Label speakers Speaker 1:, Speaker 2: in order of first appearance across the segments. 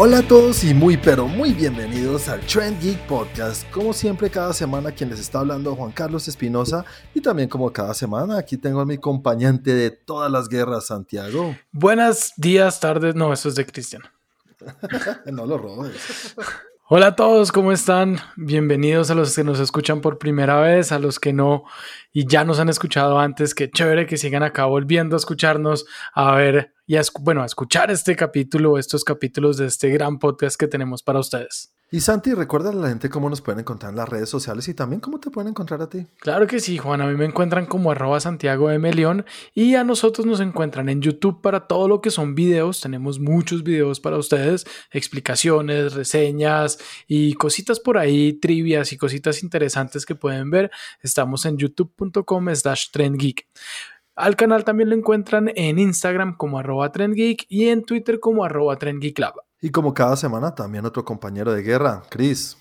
Speaker 1: Hola a todos y muy pero muy bienvenidos al Trend Geek Podcast. Como siempre cada semana quien les está hablando Juan Carlos Espinosa y también como cada semana aquí tengo a mi acompañante de todas las guerras Santiago.
Speaker 2: Buenos días, tardes, no, eso es de Cristian.
Speaker 1: no lo robes.
Speaker 2: Hola a todos, ¿cómo están? Bienvenidos a los que nos escuchan por primera vez, a los que no y ya nos han escuchado antes. Qué chévere que sigan acá volviendo a escucharnos, a ver y a, bueno, a escuchar este capítulo, estos capítulos de este gran podcast que tenemos para ustedes.
Speaker 1: Y Santi, recuerda a la gente cómo nos pueden encontrar en las redes sociales y también cómo te pueden encontrar a ti.
Speaker 2: Claro que sí, Juan. A mí me encuentran como arroba Santiago M. Y a nosotros nos encuentran en YouTube para todo lo que son videos. Tenemos muchos videos para ustedes, explicaciones, reseñas y cositas por ahí, trivias y cositas interesantes que pueden ver. Estamos en youtube.com slash trendgeek. Al canal también lo encuentran en Instagram como arroba trendgeek y en Twitter como arroba trendgeeklab.
Speaker 1: Y como cada semana, también otro compañero de guerra, Chris.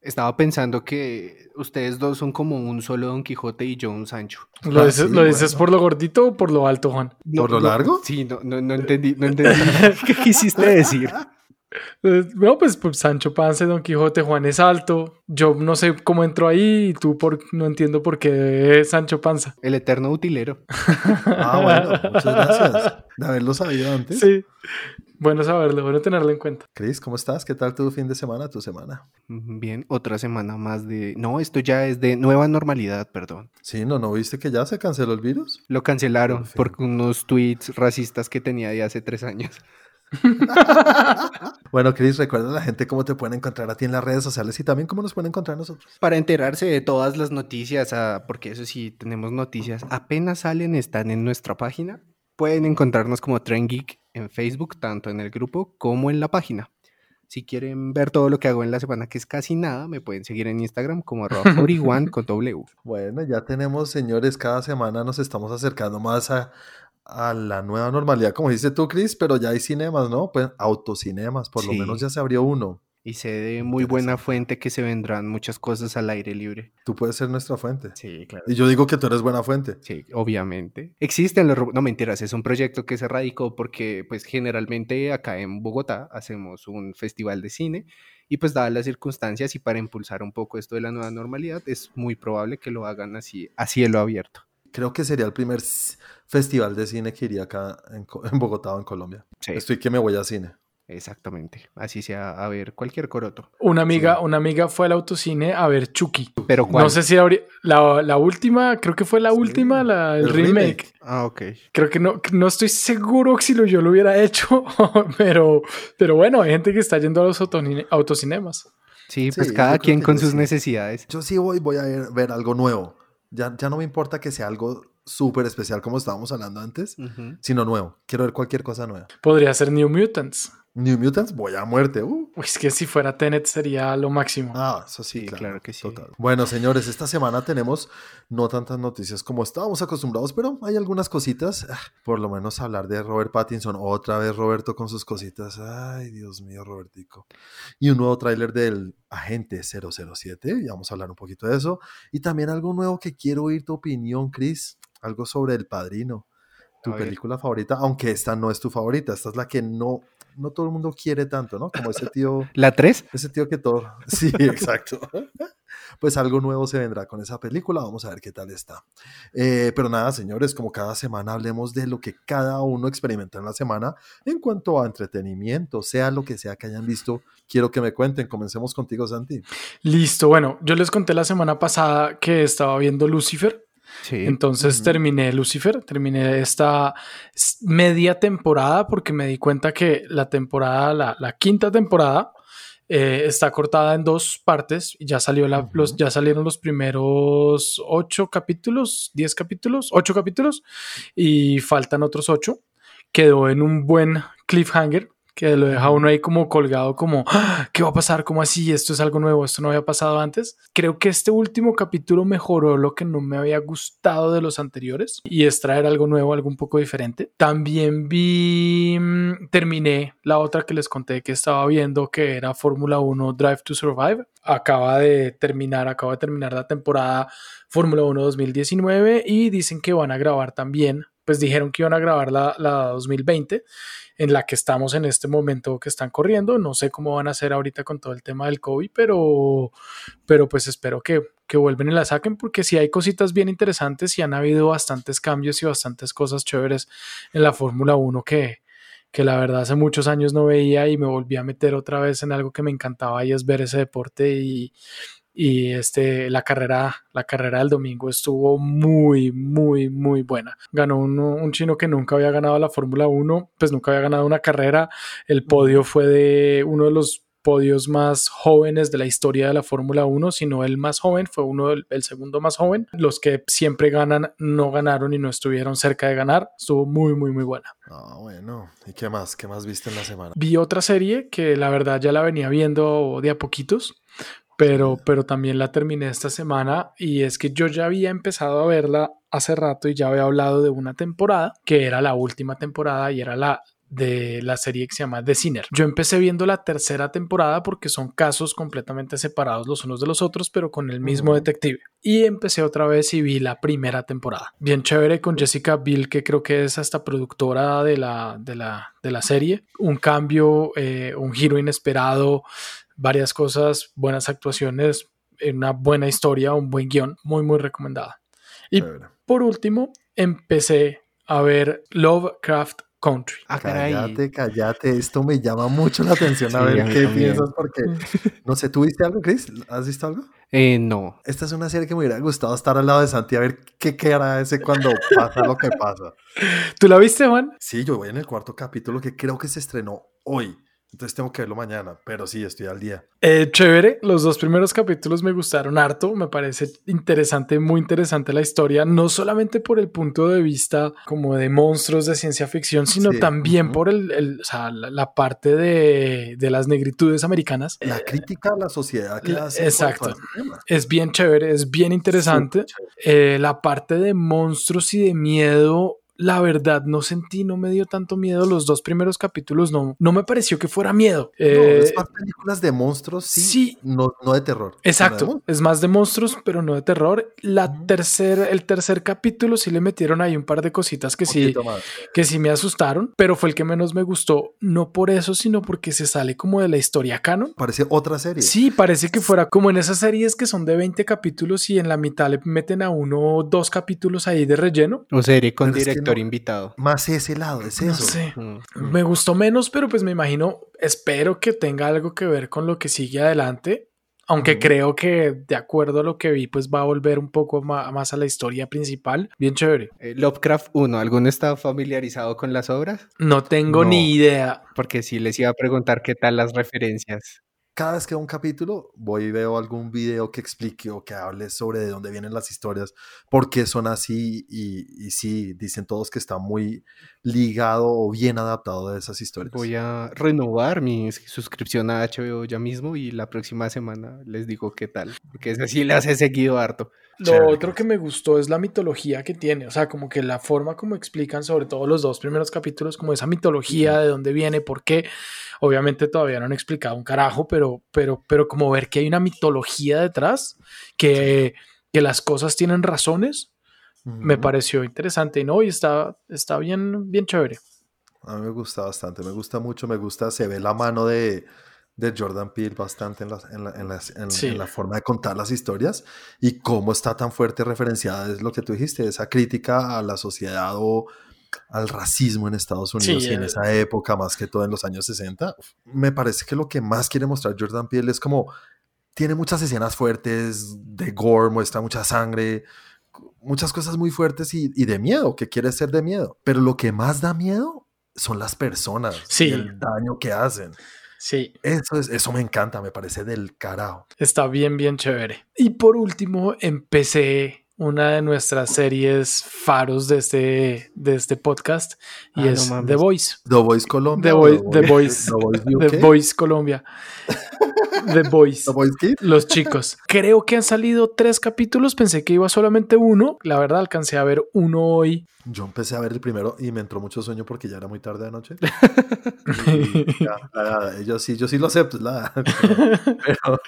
Speaker 3: Estaba pensando que ustedes dos son como un solo Don Quijote y yo un Sancho.
Speaker 2: ¿Lo,
Speaker 1: Ah,
Speaker 2: dices,
Speaker 1: sí,
Speaker 2: ¿lo dices
Speaker 1: bueno.
Speaker 2: por lo gordito o por lo alto, Juan?
Speaker 1: ¿Por lo largo?
Speaker 3: Sí, no, no, no entendí, no entendí. ¿Qué quisiste decir?
Speaker 2: Eh, No, pues, pues, Sancho Panza, Don Quijote, Juan es alto. Yo no sé cómo entró ahí y tú por, no entiendo por qué es Sancho Panza.
Speaker 3: El eterno utilero.
Speaker 1: Ah, bueno, muchas gracias de haberlo sabido antes.
Speaker 2: Sí. Bueno saberlo, bueno tenerlo en cuenta.
Speaker 1: Chris, ¿cómo estás? ¿Qué tal tu fin de semana, tu semana?
Speaker 3: Bien, otra semana más de... No, esto ya es de nueva normalidad, perdón.
Speaker 1: Sí, no, ¿no viste que ya se canceló el virus?
Speaker 3: Lo cancelaron
Speaker 1: Por fin.
Speaker 3: por unos tweets racistas que tenía de hace tres años.
Speaker 1: Bueno, Chris, recuerda a la gente cómo te pueden encontrar a ti en las redes sociales y también cómo nos pueden encontrar nosotros.
Speaker 3: Para enterarse de todas las noticias, ah, porque eso sí, tenemos noticias, apenas salen, están en nuestra página. Pueden encontrarnos como Trend Geek en Facebook, tanto en el grupo como en la página. Si quieren ver todo lo que hago en la semana, que es casi nada, me pueden seguir en Instagram como 41 con W.
Speaker 1: Bueno, ya tenemos, señores, cada semana nos estamos acercando más a, a la nueva normalidad, como dices tú, Chris, pero ya hay cinemas, ¿no? Pues autocinemas, por lo menos ya se abrió uno.
Speaker 3: Y sé de muy buena fuente que se vendrán muchas cosas al aire libre.
Speaker 1: Tú puedes ser nuestra fuente.
Speaker 3: Sí, claro.
Speaker 1: Y yo digo que tú eres buena fuente.
Speaker 3: Sí, obviamente. Existen los... No, mentiras, es un proyecto que se radicó porque, pues, generalmente acá en Bogotá hacemos un festival de cine y, pues, dadas las circunstancias y para impulsar un poco esto de la nueva normalidad, es muy probable que lo hagan así, a cielo abierto.
Speaker 1: Creo que sería el primer festival de cine que iría acá en, en Bogotá o en Colombia.
Speaker 3: Sí,
Speaker 1: Estoy que me voy a cine.
Speaker 3: Exactamente. Así sea, a ver, cualquier coroto.
Speaker 2: Una amiga, una amiga fue al autocine a ver Chucky.
Speaker 3: Pero ¿cuál?
Speaker 2: No sé si abri- la, la última, creo que fue la última, la, el,
Speaker 1: el
Speaker 2: remake.
Speaker 1: remake.
Speaker 3: Ah, ok.
Speaker 2: Creo que no, no estoy seguro si lo, yo lo hubiera hecho, pero, pero bueno, hay gente que está yendo a los autocinemas.
Speaker 3: Sí,
Speaker 1: Sí,
Speaker 3: pues cada quien con sus
Speaker 1: sí.
Speaker 3: necesidades.
Speaker 1: Yo sí voy, voy a ver, ver algo nuevo. Ya, ya no me importa que sea algo súper especial como estábamos hablando antes, sino nuevo. Quiero ver cualquier cosa nueva.
Speaker 2: Podría ser New Mutants.
Speaker 1: New Mutants, voy a muerte. Uh.
Speaker 2: Uy, es que si fuera Tenet sería lo máximo.
Speaker 1: Ah, eso sí,
Speaker 3: Sí,
Speaker 1: claro,
Speaker 3: claro que sí.
Speaker 1: total. Bueno, señores, esta semana tenemos no tantas noticias como estábamos acostumbrados, pero hay algunas cositas. Ah, Por lo menos hablar de Robert Pattinson. Otra vez Roberto con sus cositas. Ay, Dios mío, Robertico. Y un nuevo tráiler del Agente 007. Y vamos a hablar un poquito de eso. Y también algo nuevo que quiero oír tu opinión, Chris. Algo sobre El Padrino. Tu película favorita, aunque esta no es tu favorita. Esta es la que no, no todo el mundo quiere tanto, ¿no? Como ese tío...
Speaker 3: ¿La 3?
Speaker 1: Ese tío que todo. Sí, exacto. Pues algo nuevo se vendrá con esa película. Vamos a ver qué tal está. Eh, pero nada, señores, como cada semana hablemos de lo que cada uno experimenta en la semana en cuanto a entretenimiento, sea lo que sea que hayan visto. Quiero que me cuenten. Comencemos contigo, Santi.
Speaker 2: Listo, bueno, yo les conté la semana pasada que estaba viendo Lucifer.
Speaker 3: Sí.
Speaker 2: Entonces terminé Lucifer, terminé esta media temporada porque me di cuenta que la temporada, la, la quinta temporada, eh, está cortada en dos partes ya, salió la,
Speaker 1: Ujú.
Speaker 2: los, ya salieron los primeros ocho capítulos, diez capítulos, ocho capítulos y faltan otros ocho. Quedó en un buen cliffhanger que lo deja uno ahí como colgado, como, "Ah, ¿qué va a pasar? ¿Cómo así? Esto es algo nuevo, esto no había pasado antes. Creo que este último capítulo mejoró lo que no me había gustado de los anteriores y es traer algo nuevo, algo un poco diferente. También vi, mm, terminé la otra que les conté que estaba viendo, que era Fórmula 1 Drive to Survive. Acaba de terminar, acaba de terminar la temporada Fórmula 1 2019 y dicen que van a grabar también pues dijeron que iban a grabar la, la 2020 en la que estamos en este momento que están corriendo. No sé cómo van a hacer ahorita con todo el tema del COVID, pero, pero pues espero que, que vuelven y la saquen porque sí hay cositas bien interesantes y han habido bastantes cambios y bastantes cosas chéveres en la Fórmula 1 que, que la verdad hace muchos años no veía y me volví a meter otra vez en algo que me encantaba y es ver ese deporte y, y este, la carrera, la carrera del domingo estuvo muy, muy, muy buena. Ganó un, un chino que nunca había ganado la Fórmula 1, pues nunca había ganado una carrera. El podio fue de uno de los podios más jóvenes de la historia de la Fórmula 1, sino el más joven, fue uno del el segundo más joven. Los que siempre ganan no ganaron y no estuvieron cerca de ganar. Estuvo muy, muy, muy buena.
Speaker 1: Ah, bueno. ¿Y qué más? ¿Qué más viste en la semana?
Speaker 2: Vi otra serie que la verdad ya la venía viendo de a poquitos, pero, pero también la terminé esta semana y es que yo ya había empezado a verla hace rato y ya había hablado de una temporada que era la última temporada y era la de la serie que se llama The Sinner. Yo empecé viendo la tercera temporada porque son casos completamente separados los unos de los otros, pero con el mismo detective. Y empecé otra vez y vi la primera temporada. Bien chévere con Jessica Biel, que creo que es hasta productora de la, de la, de la serie. Un cambio, eh, un giro inesperado, varias cosas, buenas actuaciones, una buena historia, un buen guion, muy, muy recomendada. Y por último, empecé a ver Lovecraft Country.
Speaker 3: Ah.
Speaker 1: Cállate, cállate. Esto me llama mucho la atención. A
Speaker 3: Sí,
Speaker 1: ver qué
Speaker 3: también.
Speaker 1: piensas, porque no sé, ¿tú viste algo, Chris? ¿Has visto algo?
Speaker 3: Eh, no.
Speaker 1: Esta es una serie que me hubiera gustado estar al lado de Santi a ver qué, qué hará ese cuando pasa lo que pasa.
Speaker 2: ¿Tú la viste, Juan?
Speaker 1: Sí, yo voy en el cuarto capítulo que creo que se estrenó hoy. Entonces tengo que verlo mañana, pero sí, estoy al día.
Speaker 2: Eh, chévere, los dos primeros capítulos me gustaron harto, me parece interesante, muy interesante la historia, no solamente por el punto de vista como de monstruos de ciencia ficción, sino
Speaker 1: Sí,
Speaker 2: también por el, el- o sea, la, la parte de, de las negritudes americanas.
Speaker 1: La crítica a la sociedad que
Speaker 2: Eh, la-
Speaker 1: hace.
Speaker 2: exacto.
Speaker 1: tema.
Speaker 2: Es bien chévere, es bien interesante. Eh, la parte de monstruos y de miedo, la verdad, no sentí, no me dio tanto miedo. Los dos primeros capítulos no, no me pareció que fuera miedo.
Speaker 1: No,
Speaker 2: Eh,
Speaker 1: es más películas de monstruos, sí,
Speaker 2: sí.
Speaker 1: No, no de terror. de
Speaker 2: Exacto, es más de monstruos, pero no de terror. La el tercer capítulo sí le metieron ahí un par de cositas que sí,
Speaker 1: más.
Speaker 2: que sí me asustaron, pero fue el que menos me gustó, no por eso, sino porque se sale como de la historia canon.
Speaker 1: Parece otra serie.
Speaker 2: Sí, parece que fuera como en esas series que son de 20 capítulos y en la mitad le meten a uno dos capítulos ahí de relleno.
Speaker 3: O serie con director
Speaker 1: no-
Speaker 3: invitado.
Speaker 1: Más ese lado, es
Speaker 2: No
Speaker 1: eso.
Speaker 2: sé.
Speaker 3: Mm.
Speaker 2: Me gustó menos, pero pues me imagino, espero que tenga algo que ver con lo que sigue adelante. Aunque creo que de acuerdo a lo que vi, pues va a volver un poco más a la historia principal. Bien chévere.
Speaker 3: Eh, Lovecraft 1, ¿alguno está familiarizado con las obras?
Speaker 2: No tengo
Speaker 1: No.
Speaker 2: ni idea.
Speaker 3: Porque sí les iba a preguntar qué tal las referencias.
Speaker 1: Cada vez que veo un capítulo, voy y veo algún video que explique o que hable sobre de dónde vienen las historias, por qué son así y, y sí, dicen todos que está muy ligado o bien adaptado de esas historias.
Speaker 3: Voy a renovar mi suscripción a HBO ya mismo y la próxima semana les digo qué tal. Porque ese sí las he seguido harto.
Speaker 2: Lo
Speaker 1: Chévere.
Speaker 2: otro que me gustó es la mitología que tiene, o sea, como que la forma como explican, sobre todo los dos primeros capítulos, como esa mitología, de dónde viene, por qué. Obviamente todavía no han explicado un carajo, pero, pero, pero como ver que hay una mitología detrás, que, que las cosas tienen razones, me pareció interesante y no, y está, está bien, bien chévere.
Speaker 1: A mí me gusta bastante, me gusta mucho, me gusta, se ve la mano de, de Jordan Peele bastante en la, en, la, en, las- en-
Speaker 2: Sí.
Speaker 1: en la forma de contar las historias y cómo está tan fuerte referenciada, es lo que tú dijiste, esa crítica a la sociedad o al racismo en Estados Unidos
Speaker 2: Sí,
Speaker 1: y en
Speaker 2: eh.
Speaker 1: esa época, más que todo en los años 60. Uf, Me parece que lo que más quiere mostrar Jordan Peele es como, tiene muchas escenas fuertes de gore, muestra mucha sangre, muchas cosas muy fuertes y, y de miedo, que quiere ser de miedo. Pero lo que más da miedo son las personas
Speaker 2: Sí.
Speaker 1: y el daño que hacen.
Speaker 2: Sí,
Speaker 1: Eso, es, eso me encanta, me parece del carajo.
Speaker 2: Está bien, bien chévere. Y por último, empecé una de nuestras series faros de este, de este podcast y
Speaker 3: Ah,
Speaker 2: es. The Voice.
Speaker 1: The Voice Colombia.
Speaker 2: The Voice- The Voice-
Speaker 1: The Voice
Speaker 2: The. Voice Colombia. The Boys.
Speaker 1: ¿The Boys Kid?
Speaker 2: Los chicos. Creo que han salido tres capítulos. Pensé que iba solamente uno. La verdad, alcancé a ver uno hoy.
Speaker 1: Yo empecé a ver el primero y me entró mucho sueño porque ya era muy tarde de noche. Y ya, la- yo sí, yo sí lo acepto. la- pero,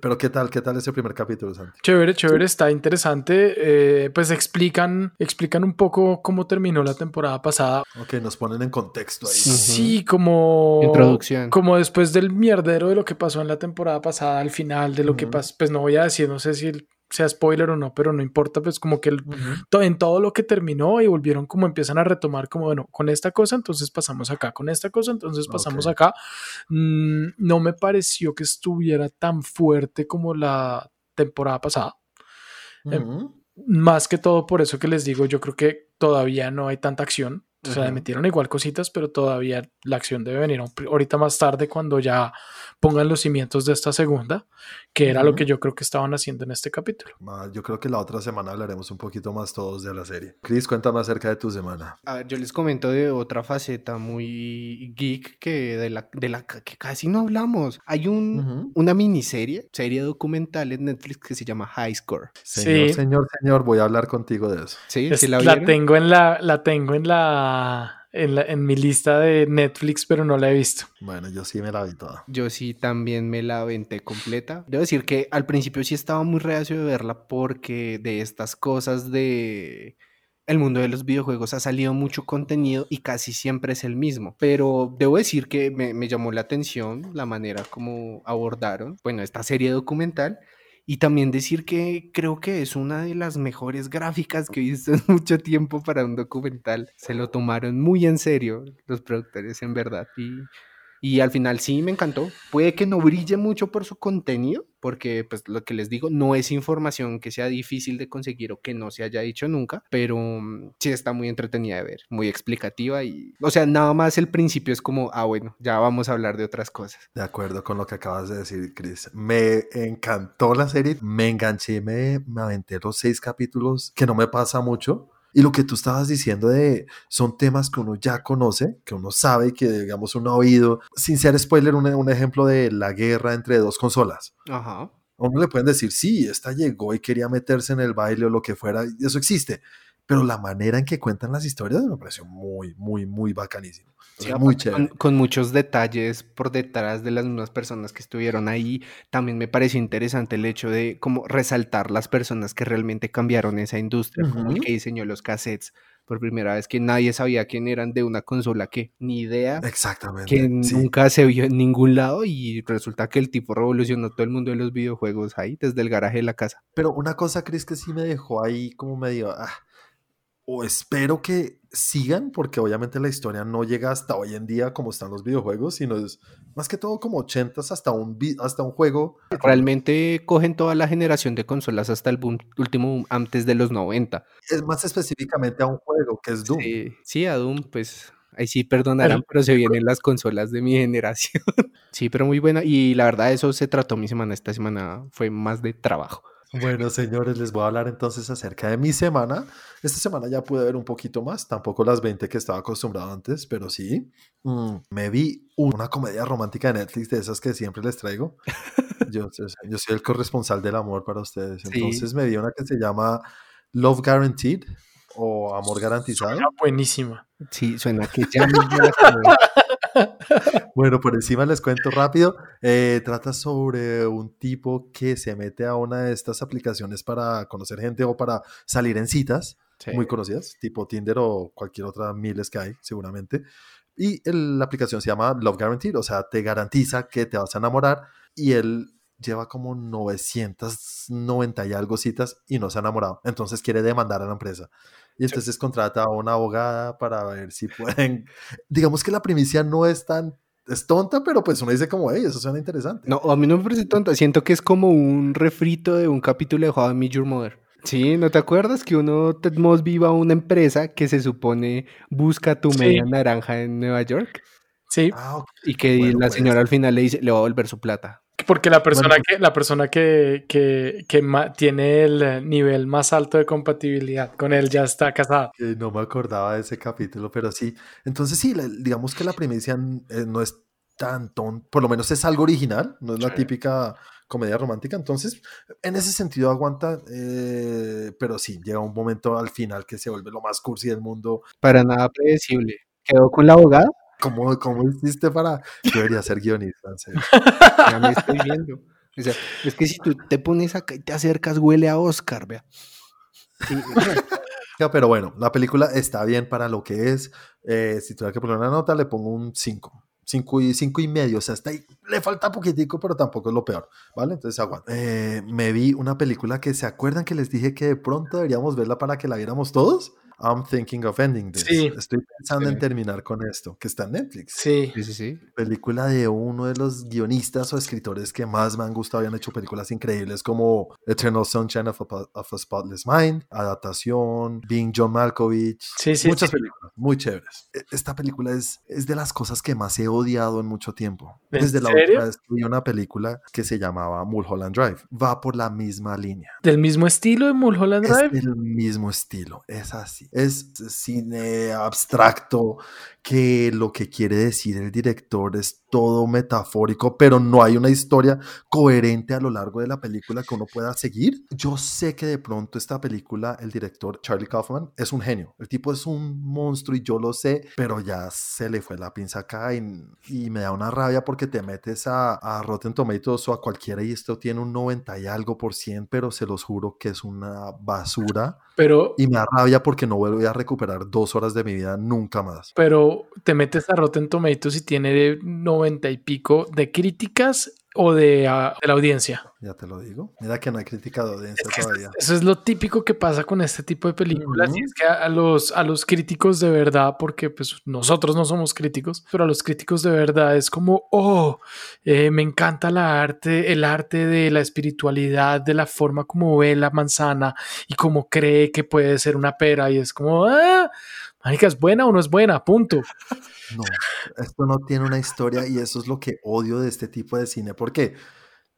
Speaker 1: pero ¿qué tal? ¿Qué tal ese primer capítulo, Santi?
Speaker 2: Chévere, chévere, está interesante. Eh, pues explican, explican un poco cómo terminó la temporada pasada.
Speaker 1: Ok, nos ponen en contexto ahí.
Speaker 2: Sí, como.
Speaker 3: Introducción.
Speaker 2: Como después del mierdero de lo que pasó en la temporada pasada, al final de lo que
Speaker 1: Ujú.
Speaker 2: pasó. Pues no voy a decir, no sé si sea spoiler o no, pero no importa, pues como que el- to- en todo lo que terminó y volvieron como empiezan a retomar como, bueno, con esta cosa, entonces pasamos acá, con esta cosa, entonces pasamos
Speaker 1: Ok.
Speaker 2: acá. Mm, no me pareció que estuviera tan fuerte como la temporada pasada.
Speaker 1: Ujú.
Speaker 2: Más que todo por eso que les digo, yo creo que todavía no hay tanta acción. O sea, le
Speaker 1: Ujú.
Speaker 2: metieron igual cositas, pero todavía la acción debe venir ahorita más tarde cuando ya pongan los cimientos de esta segunda, que era lo
Speaker 1: Ujú.
Speaker 2: que yo creo que estaban haciendo en este capítulo.
Speaker 1: Yo creo que la otra semana hablaremos un poquito más todos de la serie. Chris, cuéntame acerca de tu semana.
Speaker 3: A ver, yo les comento de otra faceta muy geek que de la, de la que casi no hablamos. Hay un,
Speaker 1: Ujú.
Speaker 3: una miniserie, serie documental en Netflix que se llama High Score.
Speaker 1: Señor,
Speaker 2: Sí.
Speaker 1: señor, señor, voy a hablar contigo de eso.
Speaker 3: ¿Sí?
Speaker 2: Es-
Speaker 3: ¿Sí la
Speaker 2: la, tengo en la, la tengo en la, en la en mi lista de Netflix, pero no la he visto.
Speaker 1: Bueno, yo sí me la vi toda.
Speaker 3: Yo sí también me la aventé completa. Debo decir que al principio sí estaba muy reacio de verla porque de estas cosas de el mundo de los videojuegos ha salido mucho contenido y casi siempre es el mismo. Pero debo decir que me, me llamó la atención la manera como abordaron, bueno, esta serie documental. Y también decir que creo que es una de las mejores gráficas que he visto en mucho tiempo para un documental. Se lo tomaron muy en serio los productores, en verdad. Y al final sí me encantó. Puede que no brille mucho por su contenido, porque pues lo que les digo no es información que sea difícil de conseguir o que no se haya dicho nunca, pero mm, sí está muy entretenida de ver, muy explicativa y, o sea, nada más el principio es como, ah, bueno, ya vamos a hablar de otras cosas.
Speaker 1: De acuerdo con lo que acabas de decir, Chris. Me encantó la serie, me enganché, me, me aventé los seis capítulos, que no me pasa mucho. Y lo que tú estabas diciendo de son temas que uno ya conoce, que uno sabe, que digamos uno ha oído. Sin ser spoiler, un, un ejemplo de la guerra entre dos consolas.
Speaker 3: Ajá.
Speaker 1: A uno le pueden decir, sí, esta llegó y quería meterse en el baile o lo que fuera, y eso existe. Pero la manera en que cuentan las historias me pareció muy, muy, muy bacanísimo.
Speaker 3: Sí,
Speaker 1: muy.
Speaker 3: Con, con muchos detalles por detrás de las mismas personas que estuvieron ahí. También me pareció interesante el hecho de como resaltar las personas que realmente cambiaron esa industria, como el que diseñó los cassettes por primera vez, que nadie sabía quién eran de una consola que ni idea,
Speaker 1: Exactamente.
Speaker 3: que
Speaker 1: sí.
Speaker 3: nunca se vio en ningún lado y resulta que el tipo revolucionó todo el mundo de los videojuegos ahí, desde el garaje de la casa.
Speaker 1: Pero una cosa, Chris, que sí me dejó ahí como medio. ah, o espero que sigan, porque obviamente la historia no llega hasta hoy en día como están los videojuegos, sino es más que todo como 80s hasta un, hasta un juego.
Speaker 3: Realmente cogen toda la generación de consolas hasta el boom- último boom antes de los 90.
Speaker 1: Es más específicamente a un juego que es Doom.
Speaker 3: Sí, sí, a Doom, pues ahí sí perdonarán, pero se vienen las consolas de mi generación. Sí, pero muy buena. Y la verdad, eso se trató mi semana. Esta semana fue más de trabajo.
Speaker 1: Bueno, señores, les voy a hablar entonces acerca de mi semana. Esta semana ya pude ver un poquito más, tampoco las 20 que estaba acostumbrado antes, pero sí. Mm, me vi una comedia romántica de Netflix de esas que siempre les traigo. Yo, yo soy- el corresponsal del amor para ustedes.
Speaker 3: Sí.
Speaker 1: Entonces me vi una que se llama Love Guaranteed o Amor Garantizado.
Speaker 2: Buenísima.
Speaker 3: Sí, suena que ya mismo la.
Speaker 1: Bueno, por encima les cuento rápido. Eh, trata sobre un tipo que se mete a una de estas aplicaciones para conocer gente o para salir en citas
Speaker 3: Sí.
Speaker 1: muy conocidas, tipo Tinder o cualquier otra miles que hay, seguramente. Y el- la aplicación se llama Love Guaranteed, o sea, te garantiza que te vas a enamorar. Y él lleva como 990 y algo citas y no se ha enamorado. Entonces quiere demandar a la empresa. Y entonces contrata a una abogada para ver si pueden. Digamos que la primicia no es tan. Es tonta, pero pues uno dice como, hey, eso suena interesante.
Speaker 3: No, a mí no me parece tonto. Siento que es como un refrito de un capítulo de How I Met Your Mother. Sí, ¿no te acuerdas que uno Ted Mosby va a una empresa que se supone busca tu
Speaker 2: Sí.
Speaker 3: media naranja en Nueva York?
Speaker 2: Sí,
Speaker 1: Ah.
Speaker 3: Y que
Speaker 1: Bueno,
Speaker 3: la
Speaker 1: pues.
Speaker 3: señora al final le dice, le va a volver su plata.
Speaker 2: Porque la persona
Speaker 1: Bueno,
Speaker 2: que, la persona que, que, que tiene el eh, nivel más alto de compatibilidad con él ya está casada.
Speaker 1: no me acordaba de ese capítulo, pero sí. Entonces sí, la- digamos que la primicia eh, no es tan tonto, por lo menos es algo original, no es la típica comedia romántica, entonces en ese sentido aguanta, eh, pero sí, llega un momento al final que se vuelve lo más cursi del mundo.
Speaker 3: Para nada predecible. ¿Quedó con la abogada?
Speaker 1: ¿Cómo, cómo hiciste para...? Yo debería ser guionista.
Speaker 3: Ya me estoy viendo. O sea, es que si tú te pones acá y te acercas, huele a Oscar, vea.
Speaker 1: Ya, pero bueno, la película está bien para lo que es. Eh, si tuviera que poner una nota, le pongo un 5. 5 y, cinco y medio, o sea, está ahí, le falta poquitico, pero tampoco es lo peor, ¿vale? Entonces aguanta. Eh, me vi una película que se acuerdan que les dije que de pronto deberíamos verla para que la viéramos todos. I'm thinking of ending this.
Speaker 2: Sí.
Speaker 1: Estoy pensando
Speaker 3: Sí.
Speaker 1: en terminar con esto, que está en Netflix.
Speaker 2: Sí.
Speaker 3: Sí, sí, sí.
Speaker 1: Película de uno de los guionistas o escritores que más me han gustado y han hecho películas increíbles como Eternal Sunshine of a, of a Spotless Mind, Adaptación, Being John Malkovich.
Speaker 2: Sí, sí,
Speaker 1: Muchas
Speaker 2: sí.
Speaker 1: películas muy chéveres. E- Esta película es, es de las cosas que más he odiado en mucho tiempo.
Speaker 2: ¿En
Speaker 1: Desde la
Speaker 2: serio?
Speaker 1: última vez que vi una película que se llamaba Mulholland Drive. Va por la misma línea.
Speaker 2: Del mismo estilo de Mulholland
Speaker 1: Es
Speaker 2: Drive.
Speaker 1: el mismo estilo, es así. Es cine abstracto que lo que quiere decir el director es todo metafórico, pero no hay una historia coherente a lo largo de la película que uno pueda seguir. Yo sé que de pronto esta película, el director Charlie Kaufman es un genio. El tipo es un monstruo y yo lo sé, pero ya se le fue la pinza acá y, y me da una rabia porque te metes a, a Rotten Tomatoes o a cualquiera y esto tiene un 90 y algo por cien, pero se los juro que es una basura
Speaker 2: Pero,
Speaker 1: y me da rabia porque no voy a recuperar dos horas de mi vida nunca más.
Speaker 2: pero te metes a Rotten Tomatoes y tiene de 90 y pico de críticas o de, ah, de la audiencia.
Speaker 1: Ya te lo digo. Mira que no hay crítica de audiencia
Speaker 2: Es que
Speaker 1: todavía.
Speaker 2: Eso es lo típico que pasa con este tipo de películas. Y es que a, a los, a los críticos de verdad, porque pues nosotros no somos críticos, pero a los críticos de verdad es como, oh, eh, me encanta la arte, el arte de la espiritualidad, de la forma como ve la manzana y cómo cree que puede ser una pera. Y es como, ah, marica, ¿es buena o no es buena? Punto.
Speaker 1: No, esto no tiene una historia y eso es lo que odio de este tipo de cine porque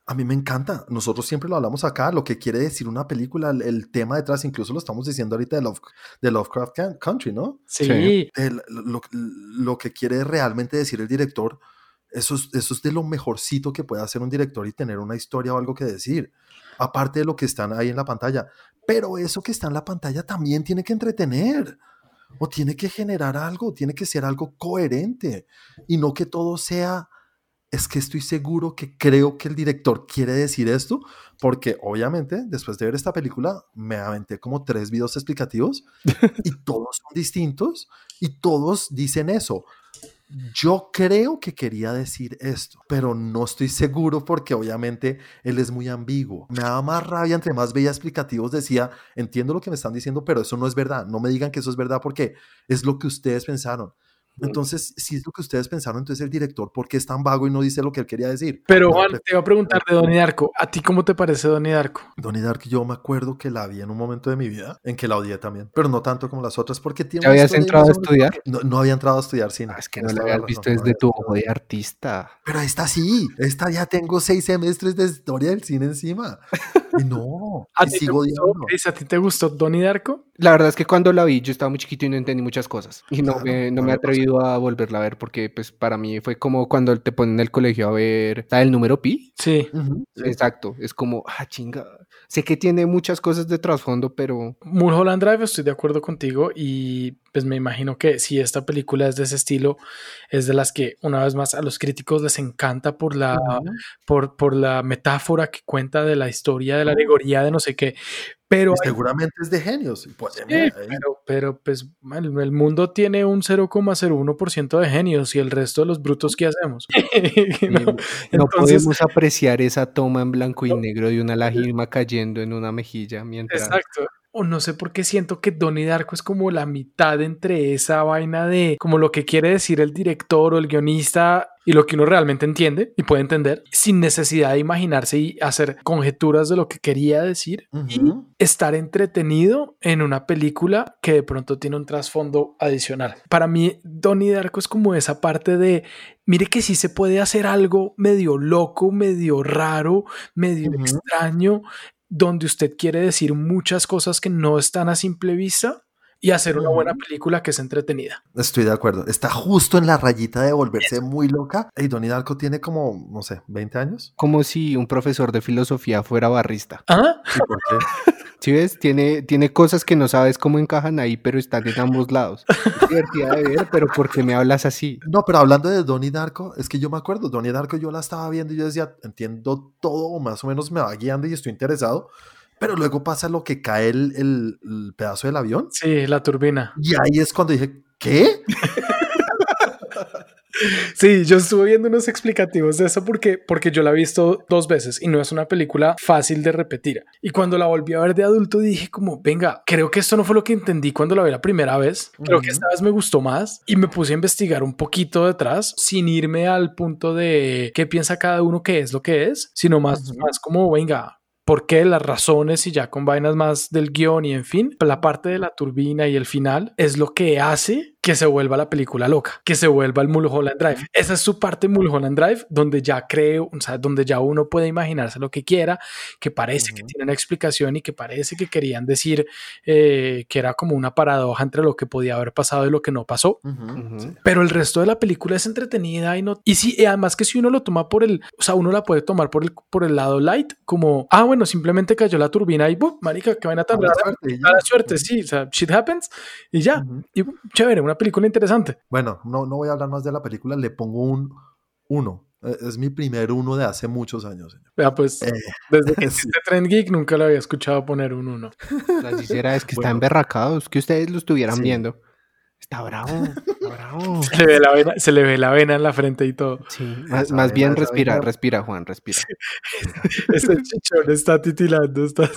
Speaker 1: a mí me encanta. Nosotros siempre lo hablamos acá, lo que quiere decir una película, el, el tema detrás, incluso lo estamos diciendo ahorita de, Love, de Lovecraft Country, ¿no?
Speaker 2: Sí.
Speaker 3: Sí.
Speaker 1: El- lo, lo que quiere realmente decir el director, eso es, eso es de lo mejorcito que puede hacer un director y tener una historia o algo que decir, aparte de lo que están ahí en la pantalla. Pero eso que está en la pantalla también tiene que entretener, o tiene que generar algo, tiene que ser algo coherente, y no que todo sea, es que estoy seguro que creo que el director quiere decir esto, porque obviamente después de ver esta película me aventé como tres videos explicativos y todos son distintos y todos dicen eso. Yo creo que quería decir esto, pero no estoy seguro porque obviamente él es muy ambiguo. Me daba más rabia entre más veía explicativos, decía, entiendo lo que me están diciendo, pero eso no es verdad. No me digan que eso es verdad porque es lo que ustedes pensaron. Entonces, si es lo que ustedes pensaron, entonces el director, ¿por qué es tan vago y no dice lo que él quería decir?
Speaker 2: Pero
Speaker 1: No,
Speaker 2: Juan, te iba a preguntar de Donnie Darko. ¿A ti cómo te parece Donnie Darko?
Speaker 1: Donnie Dark, yo me acuerdo que la vi en un momento de mi vida en que la odié también, pero no tanto como las otras porque tiene
Speaker 3: ¿Ya
Speaker 1: una
Speaker 3: habías entrado a estudiar?
Speaker 1: No, no había entrado a estudiar cine.
Speaker 3: Ah, es que no
Speaker 1: tienes
Speaker 3: la habías visto
Speaker 1: no
Speaker 3: desde tu ojo de artista.
Speaker 1: Pero esta sí, esta ya tengo seis semestres de historia del cine encima. No,
Speaker 2: ¿A ti, te
Speaker 1: sigo
Speaker 2: gustó, ¿A ti te gustó Donnie Darko?
Speaker 3: La verdad es que cuando la vi yo estaba muy chiquito y no entendí muchas cosas. Y no,
Speaker 1: Claro,
Speaker 3: me, no me he atrevido a volverla a ver porque pues para mí fue como cuando te ponen en el colegio a ver ¿sabes el número pi.
Speaker 2: Sí.
Speaker 1: Ujú, sí.
Speaker 3: Exacto, es como, ah, chinga. Sé que tiene muchas cosas de trasfondo, pero
Speaker 2: Mulholland Drive, estoy de acuerdo contigo y pues me imagino que si esta película es de ese estilo, es de las que una vez más a los críticos les encanta por la, por, por la metáfora que cuenta de la historia, de la alegoría de no sé qué. Pero, hay-
Speaker 1: seguramente es de genios. pues,
Speaker 2: Sí, pero, pero pues el, el mundo tiene un 0,01% de genios y el resto de los brutos, ¿qué hacemos? No,
Speaker 3: no
Speaker 2: entonces,
Speaker 3: podemos apreciar esa toma en blanco y negro de una lágrima cayendo en una mejilla mientras...
Speaker 2: Exacto. O no sé por qué siento que Donnie Darko es como la mitad entre esa vaina de como lo que quiere decir el director o el guionista y lo que uno realmente entiende y puede entender sin necesidad de imaginarse y hacer conjeturas de lo que quería decir y estar entretenido en una película que de pronto tiene un trasfondo adicional. Para mí, Donnie Darko es como esa parte de, mire que sí se puede hacer algo medio loco, medio raro, medio extraño, donde usted quiere decir muchas cosas que no están a simple vista, y hacer una buena película que es entretenida.
Speaker 1: Estoy de acuerdo. Está justo en la rayita de volverse muy loca. Y Donnie Darko tiene como, no sé, 20 años.
Speaker 3: Como si un profesor de filosofía fuera barrista.
Speaker 2: ¿Ah?
Speaker 1: ¿Y por qué?
Speaker 3: Si ves, tiene, tiene cosas que no sabes cómo encajan ahí, pero están en ambos lados. Es divertida de ver, pero ¿por qué me hablas así?
Speaker 1: No, pero hablando de Donnie Darko, es que yo me acuerdo, Donnie Darko yo la estaba viendo y yo decía, entiendo todo, o más o menos me va guiando y estoy interesado, pero luego pasa lo que cae el, el- el pedazo del avión
Speaker 2: Sí, la turbina.
Speaker 1: y ahí es cuando dije, ¿qué?
Speaker 2: Sí, yo estuve viendo unos explicativos de eso porque, porque yo la he visto dos veces y no es una película fácil de repetir. Y cuando la volví a ver de adulto dije como, venga, creo que esto no fue lo que entendí cuando la vi la primera vez. Creo que esta vez me gustó más y me puse a investigar un poquito detrás sin irme al punto de qué piensa cada uno que es lo que es, sino más,
Speaker 1: Ujú.
Speaker 2: más como, venga, por qué, las razones y ya con vainas más del guion y en fin, la parte de la turbina y el final es lo que hace que se vuelva la película loca, que se vuelva el Mulholland Drive. Esa es su parte Mulholland Drive, donde ya creo, o sea, donde ya uno puede imaginarse lo que quiera, que parece que tiene una explicación y que parece que querían decir eh, que era como una paradoja entre lo que podía haber pasado y lo que no pasó.
Speaker 1: Ujú. sí.
Speaker 2: Pero el resto de la película es entretenida y no. Y sí, además que si uno lo toma por el. O sea, uno la puede tomar por el, por el lado light, como, ah, bueno, simplemente cayó la turbina y, ¡bum! marica, qué vaina tan rara. Mala suerte, sí, o sea, shit happens y ya.
Speaker 1: Ujú.
Speaker 2: Y chévere, una película interesante.
Speaker 1: Bueno, no, no voy a hablar más de la película, le pongo un uno. Eh, Es mi primer uno de hace muchos años, señor.
Speaker 2: Vea, pues,
Speaker 1: Eh,
Speaker 2: desde que
Speaker 1: sí.
Speaker 2: existe Trend Geek nunca lo había escuchado poner un uno.
Speaker 3: Así será, es que
Speaker 1: Bueno.
Speaker 3: está emberracado, es que ustedes lo estuvieran
Speaker 1: Sí.
Speaker 3: viendo. Está bravo, está bravo.
Speaker 2: Se le ve la vena, se le ve la vena en la frente y todo.
Speaker 3: Sí, más, más
Speaker 1: vaina,
Speaker 3: bien respira, respira, Juan, respira.
Speaker 2: Ese chichón está titilando. Está...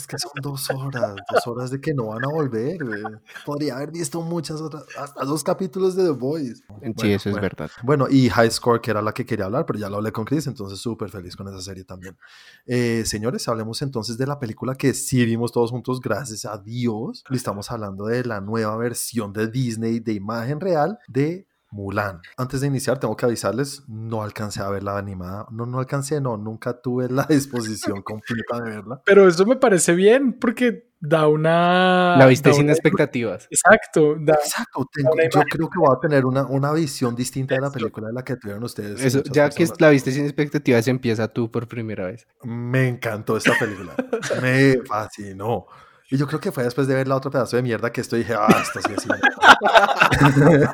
Speaker 1: Es que son dos horas, dos horas de que no van a volver. güey. Podría haber visto muchas otras, hasta dos capítulos de The Voice.
Speaker 3: Sí,
Speaker 1: Bueno,
Speaker 3: eso es verdad.
Speaker 1: Bueno, y High Score, que era la que quería hablar, pero ya lo hablé con Chris, entonces súper feliz con esa serie también. Eh, señores, hablemos entonces de la película que sí vimos todos juntos, gracias a Dios. Y estamos hablando de la nueva versión de Disney de imagen real de Mulan. Antes de iniciar, tengo que avisarles, no alcancé a ver la animada. No, no alcancé, no, nunca tuve la disposición completa de verla.
Speaker 2: Pero eso me parece bien porque da una.
Speaker 3: La viste sin
Speaker 2: una-
Speaker 3: expectativas.
Speaker 2: Exacto. da-
Speaker 1: Exacto, tengo- yo creo que voy a tener una, una visión distinta de la película de la que tuvieron ustedes.
Speaker 3: Eso, ya que
Speaker 1: personas.
Speaker 3: la viste sin expectativas, empieza tú por primera vez.
Speaker 1: Me encantó esta película. Me fascinó. Y yo creo que fue después de ver la otra pedazo de mierda que esto dije, ah, esto sí es cine".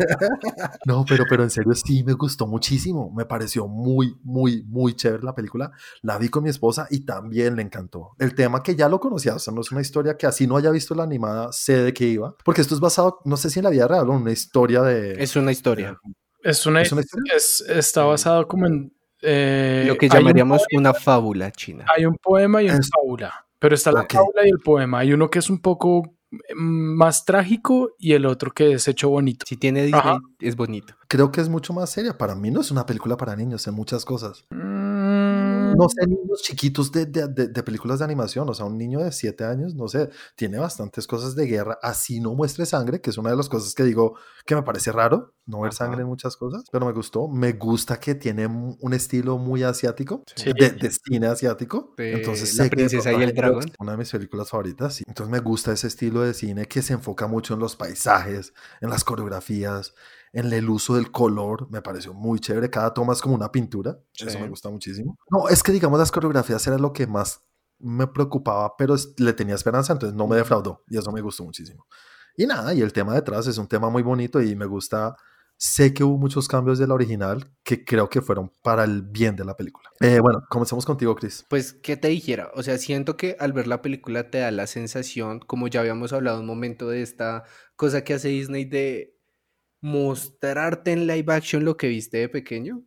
Speaker 1: No, pero, pero en serio sí me gustó muchísimo. Me pareció muy, muy, muy chévere la película. La vi con mi esposa y también le encantó. El tema que ya lo conocía, o sea, no es una historia que así no haya visto la animada, sé de qué iba. Porque esto es basado, no sé si en la vida real o en una historia de...
Speaker 3: Es una historia.
Speaker 2: Es una,
Speaker 1: ¿Es una historia?
Speaker 2: es- está basado como en. eh,
Speaker 3: Lo que
Speaker 2: hay un
Speaker 3: llamaríamos
Speaker 2: poema-
Speaker 3: una fábula china.
Speaker 2: Hay un poema y una
Speaker 1: Es-
Speaker 2: fábula. Pero está la
Speaker 1: Ok.
Speaker 2: fábula y el poema. Hay uno que es un poco mm, más trágico y el otro que es hecho bonito.
Speaker 3: Si tiene Disney,
Speaker 2: Ajá.
Speaker 3: es bonito.
Speaker 1: Creo que es mucho más seria. Para mí no es una película para niños en muchas cosas.
Speaker 2: Mm,
Speaker 1: no sé, niños chiquitos de, de- de- de películas de animación, o sea, un niño de 7 años, no sé, tiene bastantes cosas de guerra, así no muestre sangre, que es una de las cosas que digo que me parece raro, no ver
Speaker 3: Ajá.
Speaker 1: sangre en muchas cosas, pero me gustó, me gusta que tiene un estilo muy asiático,
Speaker 2: Sí.
Speaker 1: de, cine asiático, entonces
Speaker 3: La
Speaker 1: sé que
Speaker 3: princesa y el dragón.
Speaker 1: Una de mis películas favoritas, sí. entonces me gusta ese estilo de cine que se enfoca mucho en los paisajes, en las coreografías, en el uso del color, me pareció muy chévere. Cada toma es como una pintura, eso
Speaker 3: Sí.
Speaker 1: me gusta muchísimo. No, es que digamos las coreografías era lo que más me preocupaba, pero le tenía esperanza, entonces no me defraudó y eso me gustó muchísimo. Y nada, y el tema detrás es un tema muy bonito y me gusta. Sé que hubo muchos cambios de la original que creo que fueron para el bien de la película. Eh, bueno, comencemos contigo, Chris.
Speaker 3: Pues, ¿qué te dijera? O sea, siento que al ver la película te da la sensación, como ya habíamos hablado un momento de esta cosa que hace Disney de mostrarte en live action lo que viste de pequeño.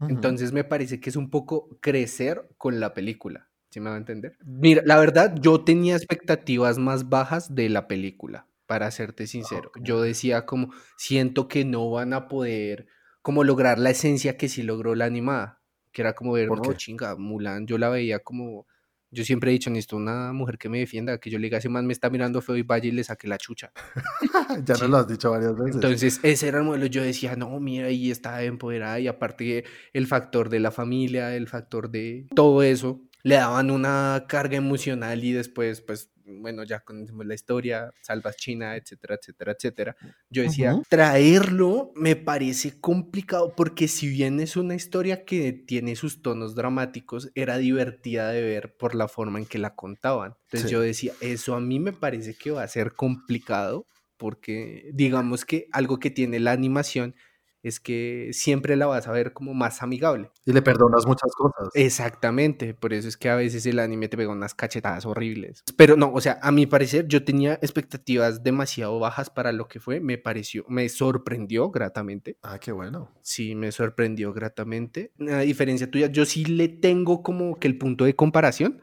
Speaker 3: Entonces me parece que es un poco crecer con la película. ¿Sí me va a entender? Mira, la verdad, yo tenía expectativas más bajas de la película, para serte sincero. Yo decía como, siento que no van a poder como lograr la esencia que sí logró la animada, que era como ver,
Speaker 1: ¿Por
Speaker 3: no, chinga, Mulan, yo la veía como, yo siempre he dicho, necesito una mujer que me defienda, que yo le diga, ese man me está mirando feo y vaya y le saque la chucha.
Speaker 1: ya
Speaker 3: Sí.
Speaker 1: nos lo has dicho varias veces.
Speaker 3: Entonces, ese era el modelo. Yo decía, no, mira, ahí está empoderada. Y aparte, el factor de la familia, el factor de todo eso, le daban una carga emocional y después, pues, bueno, ya conocemos la historia, salvas China, etcétera, etcétera, etcétera. Yo decía, traerlo me parece complicado porque si bien es una historia que tiene sus tonos dramáticos, era divertida de ver por la forma en que la contaban. Entonces yo decía, eso a mí me parece que va a ser complicado porque digamos que algo que tiene la animación es que siempre la vas a ver como más amigable.
Speaker 1: Y le perdonas muchas cosas.
Speaker 3: Exactamente, por eso es que a veces el anime te pega unas cachetadas horribles. Pero no, o sea, a mi parecer yo tenía expectativas demasiado bajas para lo que fue, me pareció, me sorprendió gratamente.
Speaker 1: Ah, qué bueno.
Speaker 3: Sí, me sorprendió gratamente. A diferencia tuya, yo sí le tengo como que el punto de comparación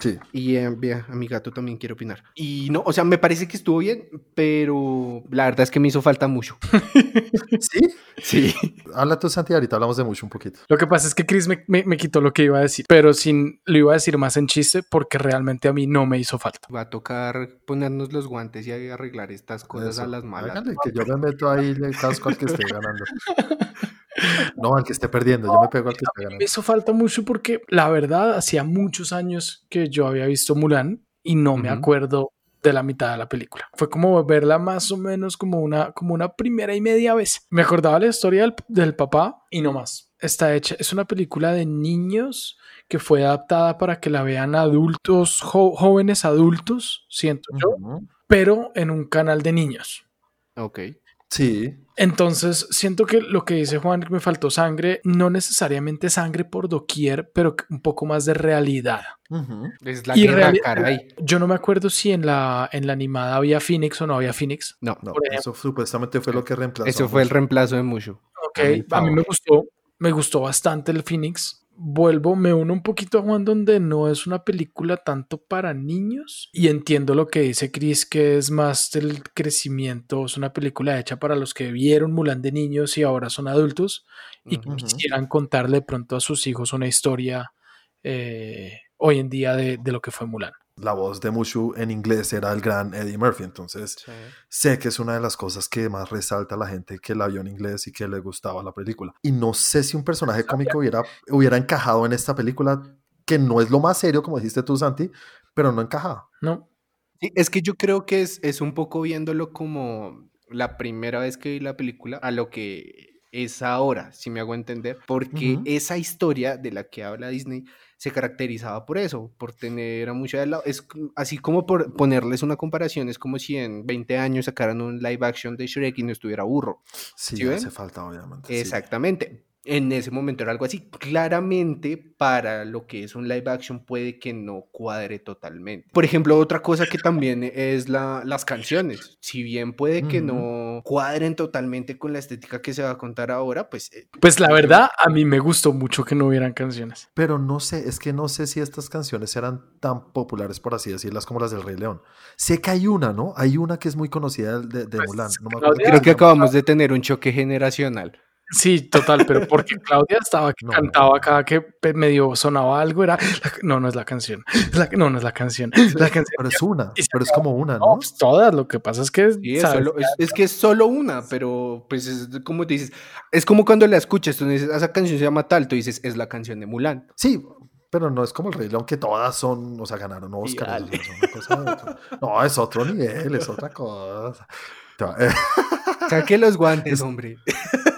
Speaker 1: sí.
Speaker 3: Y eh, a mi gato también quiere opinar. Y no, o sea, me parece que estuvo bien, pero la verdad es que me hizo falta mucho.
Speaker 1: ¿Sí?
Speaker 3: Sí.
Speaker 1: Habla tú, Santi, ahorita hablamos de mucho un poquito.
Speaker 2: Lo que pasa es que Chris me, me, quitó lo que iba a decir, pero sin lo iba a decir más en chiste porque realmente a mí no me hizo falta.
Speaker 3: Va a tocar ponernos los guantes y arreglar estas cosas a las malas.
Speaker 1: que yo me meto ahí le casco al que esté ganando. No, al que esté perdiendo, yo me pego al que esté ganando.
Speaker 2: Me hizo falta mucho porque la verdad hacía muchos años que yo había visto Mulan y no me acuerdo de la mitad de la película. Fue como verla más o menos como una, como una primera y media vez. Me acordaba la historia del, papá y no más. Está hecha, es una película de niños que fue adaptada para que la vean adultos, jóvenes adultos, siento yo, pero en un canal de niños.
Speaker 3: Ok.
Speaker 1: Sí.
Speaker 2: Entonces, siento que lo que dice Juan, que me faltó sangre, no necesariamente sangre por doquier, pero un poco más de realidad.
Speaker 3: Es la guerra, caray.
Speaker 2: Yo no me acuerdo si en la, en la animada había Phoenix o no había Phoenix.
Speaker 3: No,
Speaker 1: no eso supuestamente fue lo que reemplazó.
Speaker 3: Eso fue el reemplazo de Mushu.
Speaker 2: Ok, a mí me gustó, me gustó bastante el Phoenix vuelvo, me uno un poquito a Juan donde no es una película tanto para niños y entiendo lo que dice Chris que es más del crecimiento, es una película hecha para los que vieron Mulan de niños y ahora son adultos y quisieran contarle pronto a sus hijos una historia eh, hoy en día de, de lo que fue Mulan
Speaker 1: la voz de Mushu en inglés era el gran Eddie Murphy, entonces sé que es una de las cosas que más resalta a la gente que la vio en inglés y que le gustaba la película. Y no sé si un personaje cómico hubiera, hubiera encajado en esta película, que no es lo más serio, como dijiste tú, Santi, pero no encajaba.
Speaker 2: No.
Speaker 3: es que yo creo que es, es un poco viéndolo como la primera vez que vi la película a lo que es ahora, si me hago entender, porque esa historia de la que habla Disney se caracterizaba por eso, por tener a mucha de la... Es así como por ponerles una comparación, es como si en 20 años sacaran un live action de Shrek y no estuviera burro.
Speaker 1: Sí, hace falta, obviamente.
Speaker 3: Exactamente en ese momento era algo así. Claramente, para lo que es un live action, puede que no cuadre totalmente. Por ejemplo, otra cosa que también es la, las canciones. Si bien puede que no cuadren totalmente con la estética que se va a contar ahora, pues.
Speaker 2: Eh, pues la verdad, a mí me gustó mucho que no hubieran canciones.
Speaker 1: Pero no sé, es que no sé si estas canciones eran tan populares, por así decirlas, como las del Rey León. Sé que hay una, ¿no? Hay una que es muy conocida de, de pues, Mulan.
Speaker 3: creo que acabamos de tener un choque generacional.
Speaker 2: Sí, total, pero porque Claudia estaba que cantaba cada que medio sonaba algo, era no, no es la canción. no, no es la canción. La canción
Speaker 1: pero es una, pero es como una, ¿no?
Speaker 2: Pues, todas, lo que pasa es que es,
Speaker 3: es, que es solo una, pero pues es como te dices, es como cuando la escuchas, tú dices, esa canción se llama tal, tú dices, es la canción de Mulan.
Speaker 1: Sí, pero no es como el Rey León que todas son, o sea, ganaron Oscar. no, es otro nivel, es otra cosa.
Speaker 3: Saque los guantes, hombre.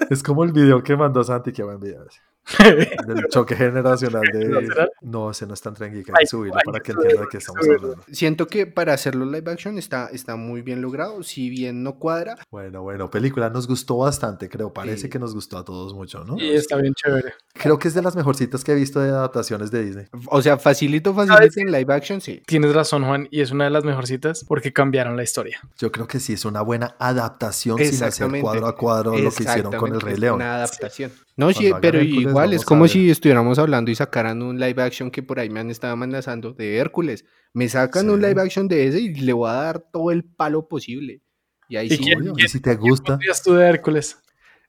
Speaker 1: Es como el video que mandó Santi, que buen video. del choque generacional de. No, ese no es tan tranquilo. Hay que subirlo para que entienda de qué estamos hablando.
Speaker 3: Siento que para hacerlo live action está, está muy bien logrado. Si bien no cuadra.
Speaker 1: Bueno, bueno, película nos gustó bastante, creo. Parece que nos gustó a todos mucho, ¿no?
Speaker 2: Y está bien chévere.
Speaker 1: Creo que es de las mejorcitas que he visto de adaptaciones de Disney.
Speaker 3: O sea, facilito, facilito en live action, sí.
Speaker 2: Tienes razón, Juan, y es una de las mejorcitas porque cambiaron la historia.
Speaker 1: Yo creo que sí, es una buena adaptación sin hacer cuadro a cuadro lo que hicieron con el Rey León.
Speaker 3: Una adaptación. No, sí, pero igual es como si estuviéramos hablando y sacaran un live action que por ahí me han estado amenazando de Hércules. Me sacan un live action de ese y le voy a dar todo el palo posible. Y ahí sí.
Speaker 1: ¿Y si te gusta.
Speaker 2: tú de Hércules?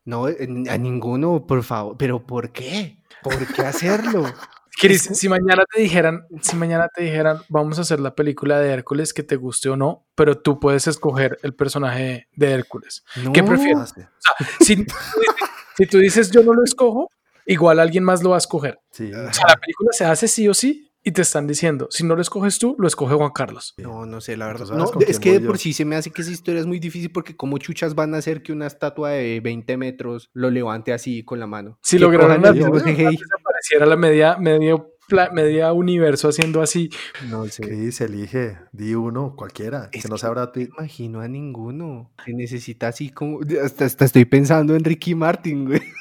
Speaker 3: No, a ninguno, por favor. ¿Pero por qué? ¿Por qué hacerlo?
Speaker 2: Chris, si mañana te dijeran, si mañana te dijeran, vamos a hacer la película de Hércules que te guste o no, pero tú puedes escoger el personaje de Hércules. ¿Qué prefieres? O sea, si, si tú dices yo no lo escojo, igual alguien más lo va a escoger. O sea, la película se hace sí o sí y te están diciendo, si no lo escoges tú, lo escoge Juan Carlos.
Speaker 3: No, no sé, la verdad. No, es que de por sí se me hace que esa historia es muy difícil porque como chuchas van a hacer que una estatua de 20 metros lo levante así con la mano.
Speaker 2: Si
Speaker 3: el
Speaker 2: hacer que apareciera la media, medio, media universo haciendo así.
Speaker 3: No
Speaker 1: ¿Qué
Speaker 3: sé.
Speaker 1: dice? Elige, di uno, cualquiera,
Speaker 3: Es
Speaker 1: que no sea Brad
Speaker 3: No imagino a ninguno. Se necesita así como. Hasta, hasta estoy pensando en Ricky Martin, güey.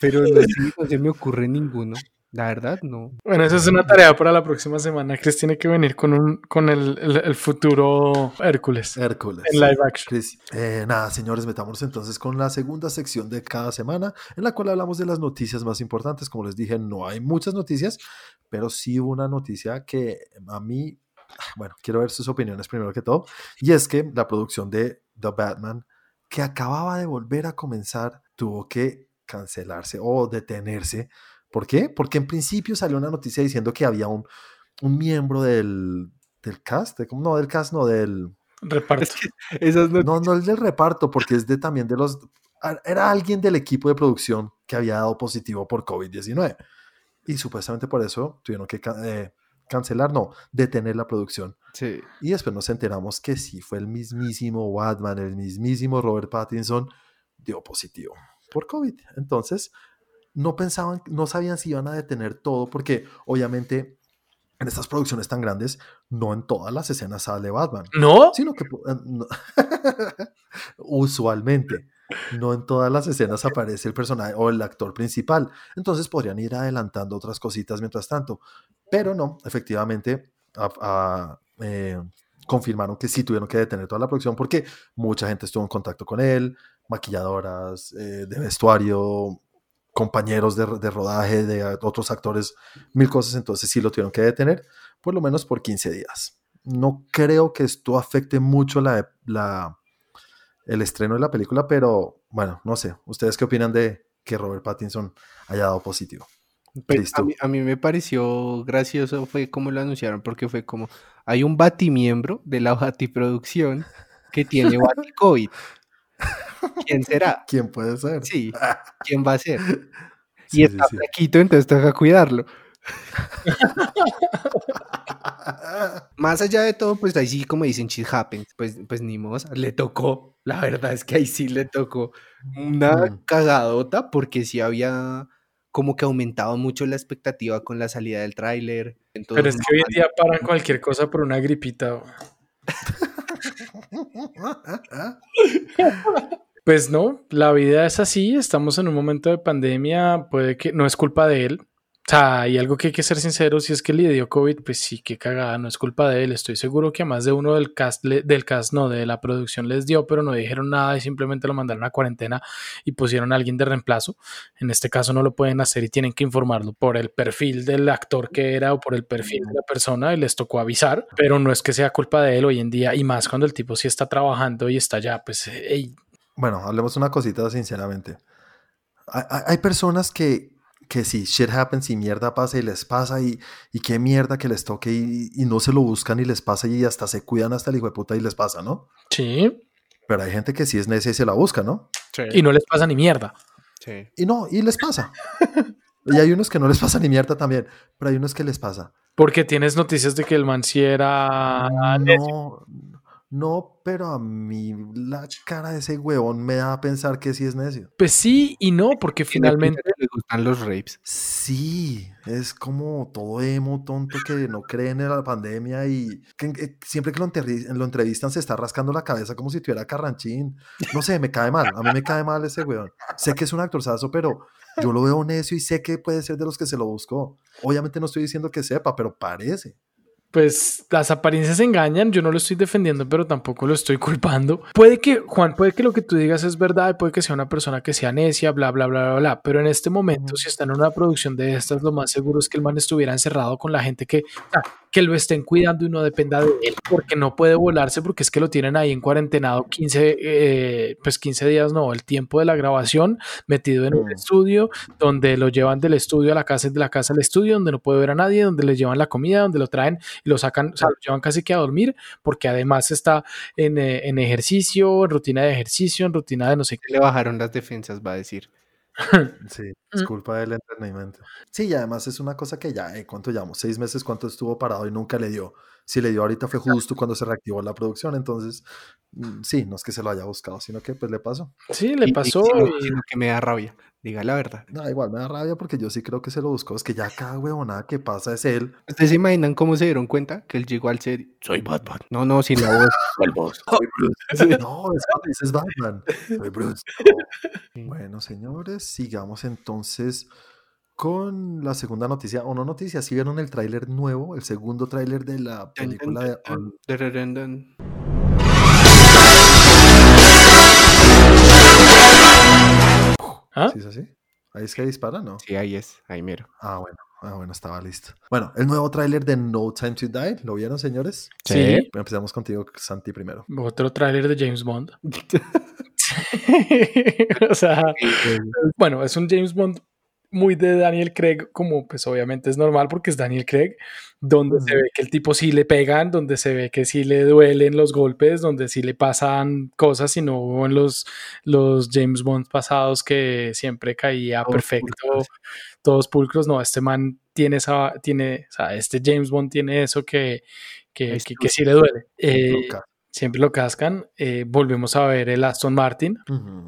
Speaker 3: Pero no, sé, no se me ocurre ninguno. La verdad, no.
Speaker 2: Bueno, esa es una tarea para la próxima semana. Chris tiene que venir con, un, con el, el- el futuro Hércules
Speaker 1: Hércules.
Speaker 2: en live action.
Speaker 1: Chris. Eh, nada, señores, metámonos entonces con la segunda sección de cada semana, en la cual hablamos de las noticias más importantes. Como les dije, no hay muchas noticias, pero sí hubo una noticia que a mí, bueno, quiero ver sus opiniones primero que todo, y es que la producción de The Batman, que acababa de volver a comenzar, tuvo que cancelarse o detenerse. ¿Por qué? Porque en principio salió una noticia diciendo que había un, un miembro del, del cast, de- no, del cast, no, del,
Speaker 2: Reparto.
Speaker 3: Esas no.
Speaker 1: no, es del reparto, porque es de también de los. Era alguien del equipo de producción que había dado positivo por COVID-19. Y supuestamente por eso tuvieron que eh, cancelar, no, detener la producción.
Speaker 3: Sí.
Speaker 1: Y después nos enteramos que sí fue el mismísimo Batman, el mismísimo Robert Pattinson, dio positivo por COVID. Entonces, no pensaban, no sabían si iban a detener todo, porque obviamente en estas producciones tan grandes, no en todas las escenas sale Batman
Speaker 2: ¿No?
Speaker 1: sino que no- usualmente no en todas las escenas aparece el personaje o el actor principal. Entonces podrían ir adelantando otras cositas mientras tanto. Pero no, efectivamente a- a- eh, confirmaron que sí tuvieron que detener toda la producción porque mucha gente estuvo en contacto con él, maquilladoras, eh, de vestuario, compañeros de, de rodaje, de otros actores, mil cosas. Entonces sí lo tuvieron que detener, por lo menos por 15 días no creo que esto afecte mucho la, la- el estreno de la película, pero bueno, no sé. ¿Ustedes qué opinan de que Robert Pattinson haya dado positivo?
Speaker 3: Pues, a, mí, a mí me pareció gracioso fue como lo anunciaron, porque fue como, hay un batimiembro de la batiproducción que tiene baticovid. ¿Quién será?
Speaker 1: ¿Quién puede ser?
Speaker 3: Sí, ¿quién va a ser?
Speaker 1: Sí,
Speaker 3: Y está
Speaker 1: sí.
Speaker 3: flaquito, entonces toca cuidarlo. Más allá de todo, pues ahí sí, como dicen, shit happens, pues, pues ni modo, le tocó, la verdad es que ahí sí le tocó una
Speaker 1: Mm.
Speaker 3: cagadota, porque sí había como que aumentado mucho la expectativa con la salida del tráiler.
Speaker 2: Pero es que hoy en día paran cualquier cosa por una gripita. Pues no, la vida es así, estamos en un momento de pandemia, puede que no es culpa de él. O sea, hay algo que hay que ser sincero, si es que le dio COVID, pues sí, qué cagada, no es culpa de él. Estoy seguro que a más de uno del cast, del cast, no, de la producción les dio, pero no dijeron nada y simplemente lo mandaron a cuarentena y pusieron a alguien de reemplazo. En este caso no lo pueden hacer y tienen que informarlo por el perfil del actor que era o por el perfil de la persona y les tocó avisar, pero no es que sea culpa de él hoy en día y más cuando el tipo sí está trabajando y está ya, pues, ey,
Speaker 1: Bueno, hablemos una cosita sinceramente. Hay, personas que, que si shit happens y mierda pasa y les pasa y, y qué mierda que les toque y, y no se lo buscan y les pasa y hasta se cuidan hasta el hijo de puta y les pasa, ¿no?
Speaker 2: sí,
Speaker 1: Pero hay gente que sí es necia y se la busca, ¿no?
Speaker 2: y no les pasa ni mierda.
Speaker 3: sí.
Speaker 1: Y no, y les pasa. y hay unos que no les pasa ni mierda también, pero hay unos que les pasa.
Speaker 2: Porque tienes noticias de que el man sí era necio.
Speaker 1: No, pero a mí la cara de ese huevón me da a pensar que sí es necio.
Speaker 2: Pues sí y no, porque finalmente.
Speaker 3: le gustan los rapes.
Speaker 1: Sí, es como todo emo tonto que no cree en la pandemia y que, que siempre que lo, lo entrevistan se está rascando la cabeza como si tuviera carranchín. No sé, me cae mal, a mí me cae mal ese weón. Sé que es un actorzazo, pero yo lo veo necio y sé que puede ser de los que se lo buscó. Obviamente no estoy diciendo que sepa, pero parece.
Speaker 2: Pues las apariencias engañan, yo no lo estoy defendiendo, pero tampoco lo estoy culpando. Puede que, Juan, puede que lo que tú digas es verdad, puede que sea una persona que sea necia, bla, bla, bla, bla, bla, pero en este momento, si está en una producción de estas, lo más seguro es que el man estuviera encerrado con la gente que, o sea, que lo estén cuidando y no dependa de él, porque no puede volarse, porque es que lo tienen ahí en cuarentenado 15, eh, pues 15 días, no, el tiempo de la grabación, metido en un
Speaker 1: Mm.
Speaker 2: estudio, donde lo llevan del estudio a la casa, de la casa al estudio, donde no puede ver a nadie, donde le llevan la comida, donde lo traen y lo sacan, o sea, lo llevan casi que a dormir, porque además está en, eh, en ejercicio, en rutina de ejercicio, en rutina de no sé qué.
Speaker 3: Le bajaron las defensas, va a decir.
Speaker 1: Sí. Es culpa del entretenimiento. Sí, y además es una cosa que ya, eh, ¿cuánto llevamos? Seis meses, ¿cuánto estuvo parado y nunca le dio? Si le dio ahorita fue justo cuando se reactivó la producción, entonces, mm, sí, no es que se lo haya buscado, sino que pues le pasó.
Speaker 2: Sí, le
Speaker 3: Y- y
Speaker 2: pasó.
Speaker 3: sino-
Speaker 2: y-
Speaker 3: sino que me da rabia. Diga la verdad.
Speaker 1: No, igual me da rabia porque yo sí creo que se lo buscó, es que ya cada huevonada que pasa es él.
Speaker 3: ¿Ustedes se imaginan cómo se dieron cuenta que él llegó al ser Soy Batman? No, no, sin la voz. Soy Bruce.
Speaker 1: No, es dices Batman. Soy Bruce.
Speaker 3: Sí.
Speaker 1: Bueno, señores, sigamos entonces con la segunda noticia, o no noticia, si vieron el tráiler nuevo, el segundo tráiler de la película de...
Speaker 2: ¿Ah?
Speaker 1: ¿Sí es así? Ahí es que dispara, ¿no?
Speaker 3: Sí, ahí es, ahí mero.
Speaker 1: Ah, bueno, ah, bueno, estaba listo. Bueno, el nuevo tráiler de No Time to Die, ¿lo vieron, señores?
Speaker 2: Sí.
Speaker 1: Empezamos contigo, Santi, primero.
Speaker 2: Otro tráiler de James Bond. o sea, bueno, es un James Bond muy de Daniel Craig, como pues obviamente es normal porque es Daniel Craig, donde se ve que el tipo sí le pegan, donde se ve que sí le duelen los golpes, donde sí le pasan cosas y no en los, los James Bond pasados que siempre caía
Speaker 3: Todos
Speaker 2: perfecto,
Speaker 3: pulcros.
Speaker 2: todos pulcros. No, este man tiene esa, tiene, o sea, este James Bond tiene eso que, que, que, que sí le duele. Eh. Siempre lo cascan. Eh, volvemos a ver el Aston Martin.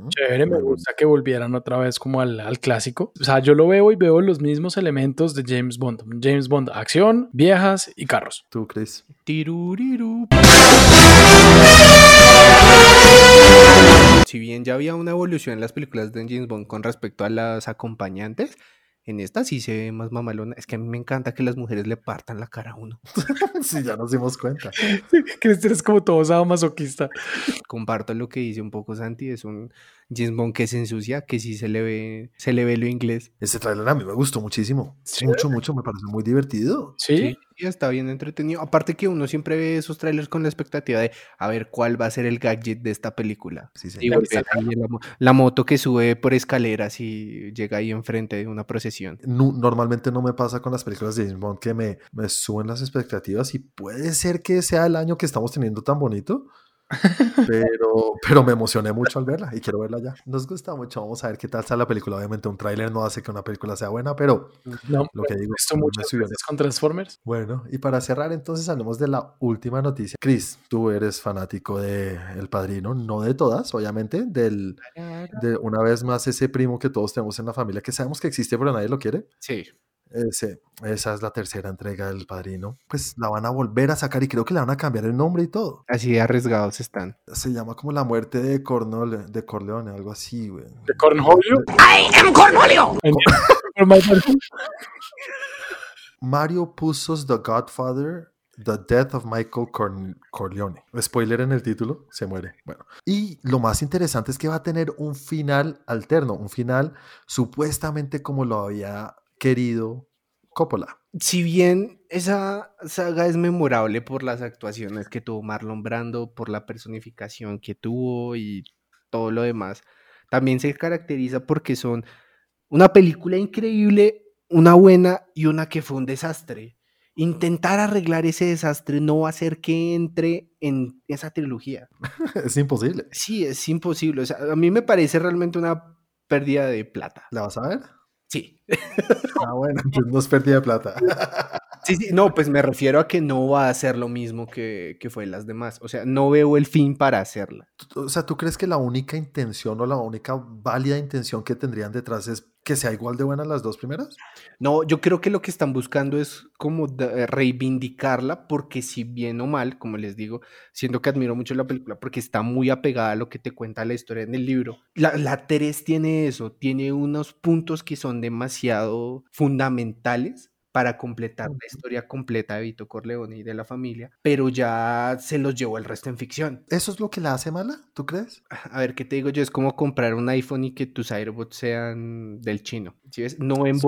Speaker 2: Chévere, me gusta que volvieran otra vez como al, al clásico. O sea, yo lo veo y veo los mismos elementos de James Bond. James Bond, acción, viejas y carros.
Speaker 1: Tú, Chris.
Speaker 3: Tiruriru. Si bien ya había una evolución en las películas de James Bond con respecto a las acompañantes, en esta sí se ve más mamalona. Es que a mí me encanta que las mujeres le partan la cara a uno.
Speaker 1: sí, ya nos dimos cuenta.
Speaker 2: Cristian es como todo sadomasoquista.
Speaker 3: Comparto lo que dice un poco Santi, es un James Bond que se ensucia, que sí se le ve, se le ve lo inglés.
Speaker 1: Ese tráiler a mí me gustó muchísimo.
Speaker 2: Sí.
Speaker 1: Mucho, mucho, me pareció muy divertido.
Speaker 2: Sí,
Speaker 3: Sí, está bien entretenido. Aparte que uno siempre ve esos trailers con la expectativa de a ver cuál va a ser el gadget de esta película.
Speaker 1: Sí,
Speaker 3: ahí la, la moto que sube por escaleras y llega ahí enfrente de una procesión.
Speaker 1: Nu- normalmente no me pasa con las películas de James Bond que me, me suben las expectativas y puede ser que sea el año que estamos teniendo tan bonito, pero, pero me emocioné mucho al verla y quiero verla ya. Nos gusta mucho, vamos a ver qué tal está la película. Obviamente un tráiler no hace que una película sea buena, pero
Speaker 2: no,
Speaker 1: lo que digo,
Speaker 2: muchas veces con Transformers.
Speaker 1: Bueno, y para cerrar entonces hablemos de la última noticia. Chris, tú eres fanático de El Padrino, no de todas, obviamente, del, de una vez más ese primo que todos tenemos en la familia, que sabemos que existe pero nadie lo quiere.
Speaker 3: Sí.
Speaker 1: Ese, esa es la tercera entrega del Padrino. Pues la van a volver a sacar y creo que le van a cambiar el nombre y todo.
Speaker 3: Así de arriesgados están.
Speaker 1: Se llama como la muerte de Cornole, de Corleone, algo así, güey.
Speaker 2: ¿De Cornholio? En-
Speaker 1: Mario Puzo's The Godfather, The Death of Michael Corleone. Spoiler en el título, se muere. Bueno, y lo más interesante es que va a tener un final alterno, un final supuestamente como lo había querido Coppola.
Speaker 3: Si bien esa saga es memorable por las actuaciones que tuvo Marlon Brando, por la personificación que tuvo y todo lo demás, también se caracteriza porque son una película increíble, una buena y una que fue un desastre. Intentar arreglar ese desastre no va a hacer que entre en esa trilogía.
Speaker 1: es imposible.
Speaker 3: Sí, es imposible. O sea, a mí me parece realmente una pérdida de plata.
Speaker 1: ¿La vas a ver?
Speaker 3: Sí.
Speaker 1: Ah, bueno, pues no es pérdida de plata.
Speaker 3: Sí, sí, no, pues me refiero a que no va a ser lo mismo que, que fue las demás. O sea, no veo el fin para hacerla.
Speaker 1: O sea, ¿tú crees que la única intención o la única válida intención que tendrían detrás es que sea igual de buena las dos primeras?
Speaker 3: No, yo creo que lo que están buscando es como reivindicarla, porque si bien o mal, como les digo, siento que admiro mucho la película porque está muy apegada a lo que te cuenta la historia en el libro. La, la 3 tiene eso, tiene unos puntos que son demasiado fundamentales para completar la historia completa de Vito Corleone y de la familia, pero ya se los llevó el resto en ficción.
Speaker 1: ¿Eso es lo que la hace mala? ¿Tú crees?
Speaker 3: A ver, ¿qué te digo yo? Es como comprar un iPhone y que tus AirPods sean del chino. ¿sí ves? No en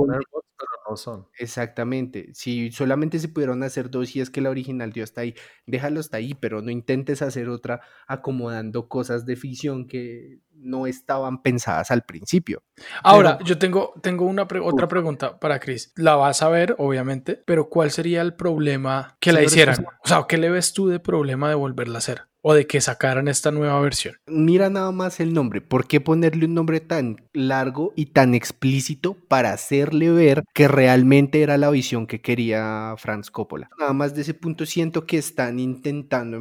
Speaker 1: Son no.
Speaker 3: Exactamente. Si solamente se pudieron hacer dos y es que la original dio hasta ahí, déjalo hasta ahí, pero no intentes hacer otra acomodando cosas de ficción que no estaban pensadas al principio.
Speaker 2: Ahora,
Speaker 1: Pero-
Speaker 2: yo tengo, tengo una pre- otra pregunta para Chris. La vas a ver, obviamente, pero ¿cuál sería el problema que la hicieran?
Speaker 1: O sea,
Speaker 2: ¿qué le ves tú de problema de volverla a hacer? O de que sacaran esta nueva versión.
Speaker 3: Mira nada más el nombre. ¿Por qué ponerle un nombre tan largo y tan explícito para hacerle ver que realmente era la visión que quería Franz Coppola? Nada más de ese punto siento que están intentando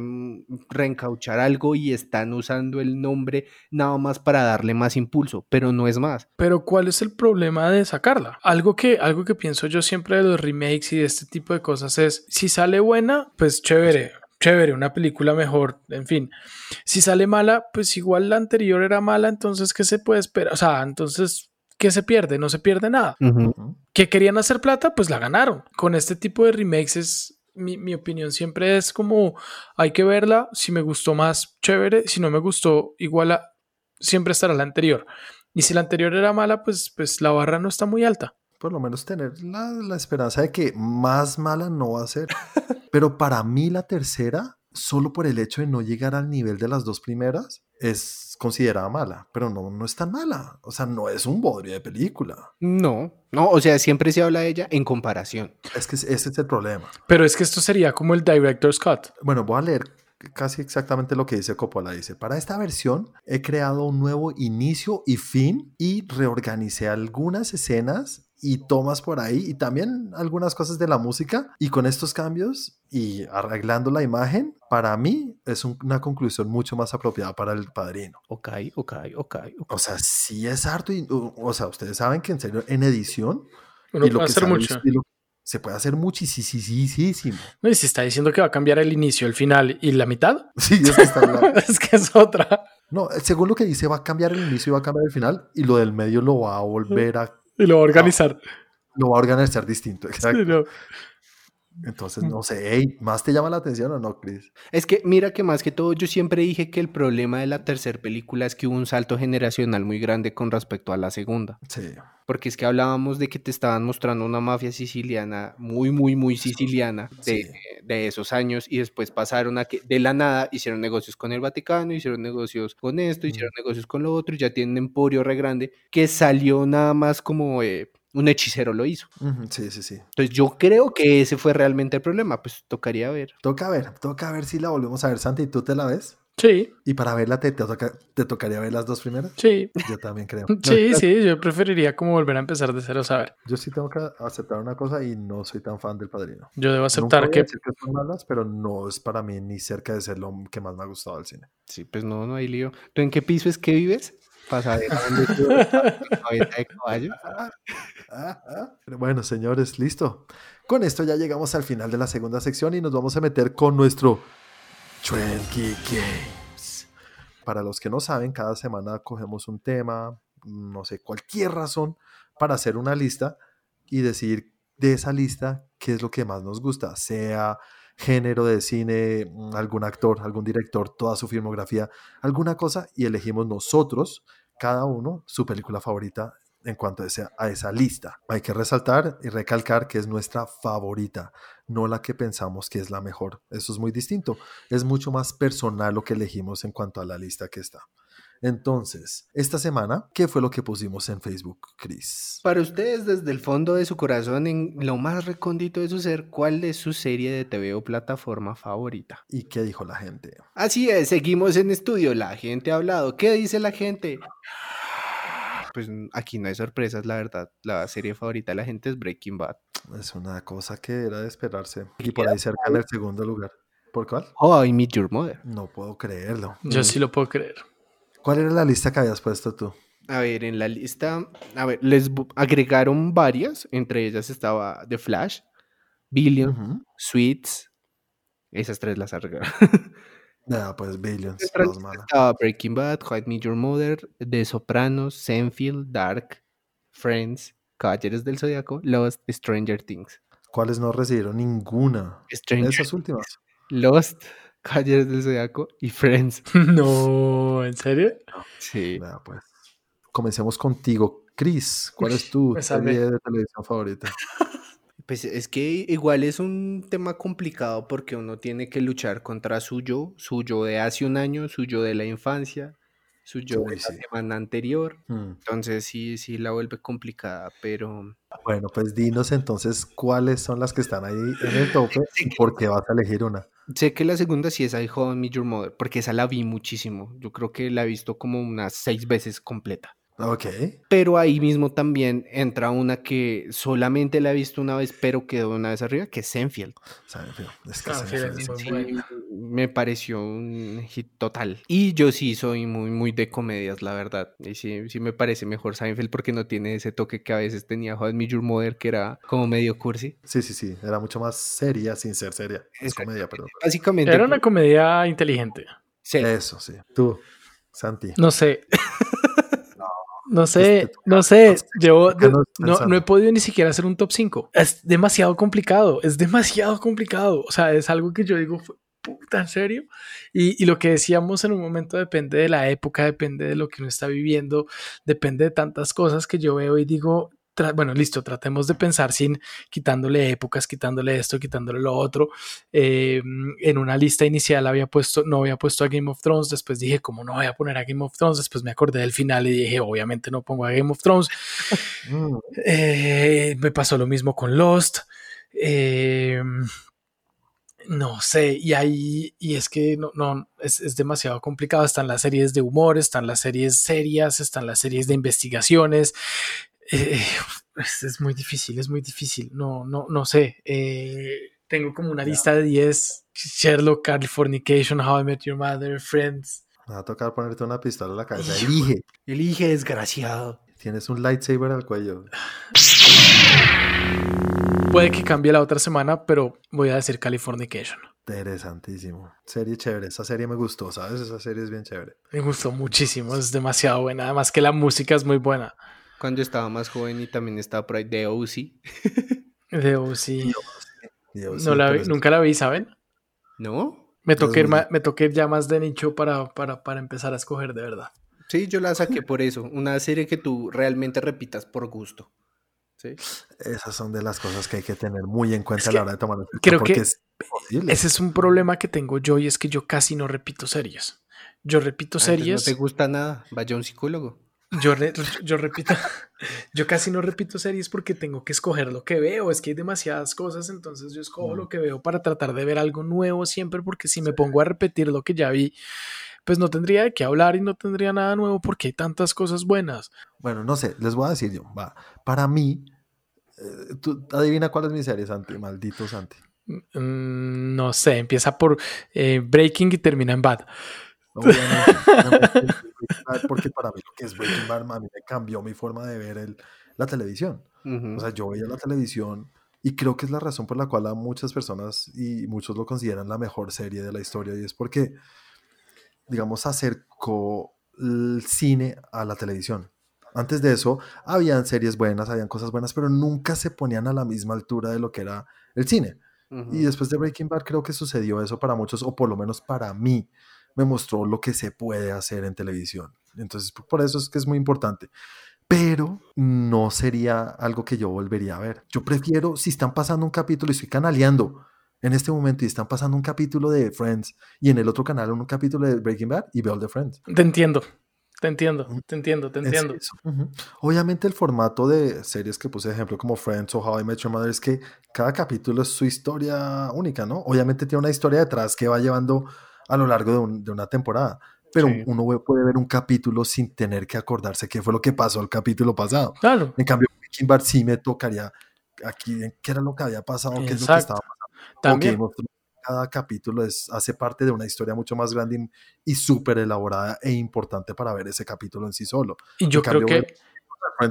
Speaker 3: reencauchar algo y están usando el nombre nada más para darle más impulso, pero no es más.
Speaker 2: Pero ¿cuál es el problema de sacarla? Algo que, algo que pienso yo siempre de los remakes y de este tipo de cosas es, si sale buena, pues chévere, chévere, una película mejor, en fin. Si sale mala, pues igual la anterior era mala, entonces ¿qué se puede esperar? O sea, entonces, ¿qué se pierde? No se pierde nada. ¿Que querían hacer plata? Pues la ganaron. Con este tipo de remakes es, mi, mi, opinión siempre es como, hay que verla, si me gustó más, chévere, si no me gustó, igual a, siempre estará la anterior. Y si la anterior era mala, pues, pues la barra no está muy alta
Speaker 1: por lo menos tener la, la, esperanza de que más mala no va a ser. Pero para mí la tercera, solo por el hecho de no llegar al nivel de las dos primeras, es considerada mala, pero no, no es tan mala. O sea, no es un bodrio de película.
Speaker 3: No, no, o sea, siempre se habla de ella en comparación.
Speaker 1: Es que ese es el problema.
Speaker 2: Pero es que esto sería como el director's cut.
Speaker 1: Bueno, voy a leer casi exactamente lo que dice Coppola. Dice, para esta versión he creado un nuevo inicio y fin y reorganicé algunas escenas y tomas por ahí y también algunas cosas de la música y con estos cambios y arreglando la imagen, para mí es una conclusión mucho más apropiada para el padrino.
Speaker 3: Ok, ok, ok.
Speaker 1: O sea, sí es harto y, o sea, ustedes saben que en serio en edición
Speaker 2: Uno y lo puede hacer mucho.
Speaker 1: se puede hacer muchísimo.
Speaker 2: ¿Y si está diciendo que va a cambiar el inicio, el final y la mitad?
Speaker 1: Sí, es que está
Speaker 2: es que es otra.
Speaker 1: No, según lo que dice, va a cambiar el inicio y va a cambiar el final y lo del medio lo va a volver a
Speaker 2: y lo va a organizar.
Speaker 1: lo va a organizar distinto, exacto. Entonces, no sé, ¿más te llama la atención o no, Chris?
Speaker 3: Es que, mira que más que todo, yo siempre dije que el problema de la tercera película es que hubo un salto generacional muy grande con respecto a la segunda.
Speaker 1: Sí.
Speaker 3: Porque es que hablábamos de que te estaban mostrando una mafia siciliana, muy, muy, muy siciliana, de, sí. de esos años, y después pasaron a que de la nada hicieron negocios con el Vaticano, hicieron negocios con esto, hicieron mm. negocios con lo otro, y ya tienen un emporio re grande, que salió nada más como... Eh, un hechicero lo hizo.
Speaker 1: Sí, sí, sí.
Speaker 3: Entonces yo creo que ese fue realmente el problema, pues tocaría ver.
Speaker 1: Toca ver, toca ver si la volvemos a ver, Santi, ¿tú te la ves?
Speaker 2: Sí.
Speaker 1: ¿Y para verla te, te, toca, te tocaría ver las dos primeras?
Speaker 2: Sí.
Speaker 1: Yo también creo.
Speaker 2: Sí, sí, yo preferiría como volver a empezar de cero, a ver.
Speaker 1: Yo sí tengo que aceptar una cosa y no soy tan fan del Padrino.
Speaker 2: Yo debo aceptar
Speaker 1: Nunca
Speaker 2: que...
Speaker 1: que son malas, pero no es para mí ni cerca de ser lo que más me ha gustado del cine.
Speaker 3: Sí, pues no, no hay lío. ¿Tú en qué piso es que vives? Pasadera de caballo.
Speaker 1: Bueno, señores, listo. Con esto ya llegamos al final de la segunda sección y nos vamos a meter con nuestro Trendy Games. Para los que no saben, cada semana cogemos un tema, no sé, cualquier razón para hacer una lista y decir de esa lista qué es lo que más nos gusta, sea género de cine, algún actor, algún director, toda su filmografía, alguna cosa y elegimos nosotros, cada uno, su película favorita en cuanto a esa, a esa lista. Hay que resaltar y recalcar que es nuestra favorita, no la que pensamos que es la mejor. Eso es muy distinto. Es mucho más personal lo que elegimos en cuanto a la lista que está. Entonces, esta semana, ¿qué fue lo que pusimos en Facebook, Chris?
Speaker 3: Para ustedes, desde el fondo de su corazón, en lo más recóndito de su ser, ¿cuál es su serie de TV o plataforma favorita?
Speaker 1: ¿Y qué dijo la gente?
Speaker 3: Así es, seguimos en estudio. La gente ha hablado. ¿Qué dice la gente? Pues aquí no hay sorpresas, la verdad. La serie favorita de la gente es Breaking Bad.
Speaker 1: Es una cosa que era de esperarse. Y por ahí cerca en el segundo lugar. ¿Por cuál?
Speaker 3: Oh, I Meet Your Mother.
Speaker 1: No puedo creerlo.
Speaker 2: Yo sí lo puedo creer.
Speaker 1: ¿Cuál era la lista que habías puesto tú?
Speaker 3: A ver, en la lista, a ver, les agregaron varias, entre ellas estaba The Flash, Billion, uh -huh. Sweets, esas tres las agregaron.
Speaker 1: Nada, pues Billions.
Speaker 3: Estaba Breaking Bad, How I Meet Your Mother, The Sopranos, Seinfeld, Dark, Friends, Caballeros del Zodiaco, Lost, Stranger Things.
Speaker 1: ¿Cuáles no recibieron ninguna?
Speaker 3: Stranger
Speaker 1: Esas últimas.
Speaker 3: Lost, Caballeros del Zodiaco y Friends.
Speaker 2: No, ¿en serio?
Speaker 3: Sí.
Speaker 1: Nada, pues. Comencemos contigo. Chris, ¿cuál es tu serie de televisión favorita?
Speaker 3: Pues es que igual es un tema complicado porque uno tiene que luchar contra su yo, su yo de hace un año, su yo de la infancia, su yo
Speaker 1: Uy,
Speaker 3: de la
Speaker 1: sí.
Speaker 3: semana anterior.
Speaker 1: Hmm.
Speaker 3: Entonces sí, sí la vuelve complicada, pero
Speaker 1: Bueno, pues dinos entonces cuáles son las que están ahí en el tope y por qué vas a elegir una.
Speaker 3: Sé que la segunda sí es I How I Met Your Mother, porque esa la vi muchísimo. Yo creo que la he visto como unas seis veces completa.
Speaker 1: Ok.
Speaker 3: Pero ahí mismo también entra una que solamente la he visto una vez, pero quedó una vez arriba, que es Senfield.
Speaker 1: Seinfeld. Es que
Speaker 3: Sí,
Speaker 2: buena.
Speaker 3: me pareció un hit total. Y yo sí soy muy, muy de comedias, la verdad. Y sí, sí me parece mejor Seinfeld porque no tiene ese toque que a veces tenía How I Met Your Mother, que era como medio cursi.
Speaker 1: Sí, sí, sí. Era mucho más seria sin ser seria. Es comedia, perdón.
Speaker 3: Básicamente.
Speaker 2: Era una comedia inteligente.
Speaker 3: sí.
Speaker 1: Eso, sí. Tú, Santi.
Speaker 2: No sé. No
Speaker 1: Es
Speaker 2: sé, no sé.
Speaker 1: Acá no
Speaker 2: no, no he podido ni siquiera hacer un top 5. Es demasiado complicado. Es demasiado complicado. O sea, es algo que yo digo, "Fue puta, ¿en serio? Y, y lo que decíamos en un momento depende de la época, depende de lo que uno está viviendo, depende de tantas cosas que yo veo y digo, bueno, listo, tratemos de pensar sin quitándole épocas, quitándole esto, quitándole lo otro. Eh, en una lista inicial había puesto, no había puesto a Game of Thrones, después dije, ¿cómo no voy a poner a Game of Thrones? Después me acordé del final y dije, obviamente no pongo a Game of Thrones.
Speaker 1: Mm,
Speaker 2: Eh, me pasó lo mismo con Lost. Eh, no sé, y ahí, y es que no, no, es, es demasiado complicado. Están las series de humor, están las series serias, están las series de investigaciones. Eh, es, es muy difícil, es muy difícil. No, no, no sé. Eh, tengo como una lista de 10. Sherlock, Californication, How I Met Your Mother, Friends.
Speaker 1: Me va a tocar ponerte una pistola en la cabeza. Elige.
Speaker 3: Elige desgraciado.
Speaker 1: Tienes un lightsaber al cuello.
Speaker 2: Puede que cambie la otra semana, pero voy a decir Californication.
Speaker 1: Interesantísimo. Serie chévere. Esa serie me gustó, ¿sabes? Esa serie es bien chévere.
Speaker 2: Me gustó muchísimo, es demasiado buena. Además que la música es muy buena.
Speaker 3: Cuando estaba más joven y también estaba por ahí de OC.
Speaker 2: Debo, sí.
Speaker 1: Y yo,
Speaker 2: No la vi- nunca la vi, ¿saben?
Speaker 3: ¿No?
Speaker 2: Me toqué, ir
Speaker 1: muy-
Speaker 2: ma- me toqué ir ya más de nicho para, para, para empezar a escoger de verdad.
Speaker 3: Sí, yo la saqué por eso. Una serie que tú realmente repitas por gusto. ¿Sí?
Speaker 1: Esas son de las cosas que hay que tener muy en cuenta
Speaker 2: Es
Speaker 1: a la hora de tomar decisión,
Speaker 2: creo que
Speaker 1: es.
Speaker 2: Ese es un problema que tengo yo y es que yo casi no repito series. Yo repito
Speaker 3: Ah, entonces
Speaker 2: series.
Speaker 3: No te gusta nada. Vaya a un psicólogo.
Speaker 2: Yo, re- yo repito, yo casi no repito series porque tengo que escoger lo que veo. Es que hay demasiadas cosas, entonces yo escojo
Speaker 1: Mm.
Speaker 2: lo que veo para tratar de ver algo nuevo siempre, porque si me pongo a repetir lo que ya vi, pues no tendría de qué hablar y no tendría nada nuevo porque hay tantas cosas buenas.
Speaker 1: Bueno, no sé, les voy a decir yo. Va. Para mí, eh, tú adivina cuál es mi serie, Santi. Maldito Santi.
Speaker 2: Mm, no sé, empieza por eh, Breaking y termina en Bad.
Speaker 1: Obviamente, porque para mí lo que es Breaking Bad a mí me cambió mi forma de ver el- la televisión.
Speaker 3: Ujú.
Speaker 1: O sea, yo veía la televisión y creo que es la razón por la cual a muchas personas y muchos lo consideran la mejor serie de la historia y es porque, digamos, acercó el cine a la televisión. Antes de eso, habían series buenas, habían cosas buenas, pero nunca se ponían a la misma altura de lo que era el cine.
Speaker 3: Ujú.
Speaker 1: Y después de Breaking Bad creo que sucedió eso para muchos, o por lo menos para mí, me mostró lo que se puede hacer en televisión. Entonces, por- eso es que es muy importante. Pero no sería algo que yo volvería a ver. Yo prefiero, si están pasando un capítulo y estoy canaleando en este momento y están pasando un capítulo de Friends y en el otro canal un capítulo de Breaking Bad y veo el de Friends.
Speaker 2: Te entiendo, te entiendo, te entiendo, te
Speaker 1: Es
Speaker 2: entiendo.
Speaker 1: Obviamente el formato de series que puse ejemplo como Friends o How I Met Your Mother es que cada capítulo es su historia única, ¿no? Obviamente tiene una historia detrás que va llevando a lo largo de, un- de una temporada, pero
Speaker 3: Sí.
Speaker 1: uno puede ver un capítulo sin tener que acordarse qué fue lo que pasó el capítulo pasado.
Speaker 2: Claro,
Speaker 1: En cambio, Breaking Bad sí me tocaría aquí qué era lo que había pasado, qué es lo que
Speaker 2: Exacto.
Speaker 1: estaba pasando.
Speaker 2: También.
Speaker 1: Cada capítulo es, hace parte de una historia mucho más grande y, y súper elaborada e importante para ver ese capítulo en sí solo.
Speaker 2: Y yo
Speaker 1: en
Speaker 2: creo
Speaker 1: cambio,
Speaker 2: que,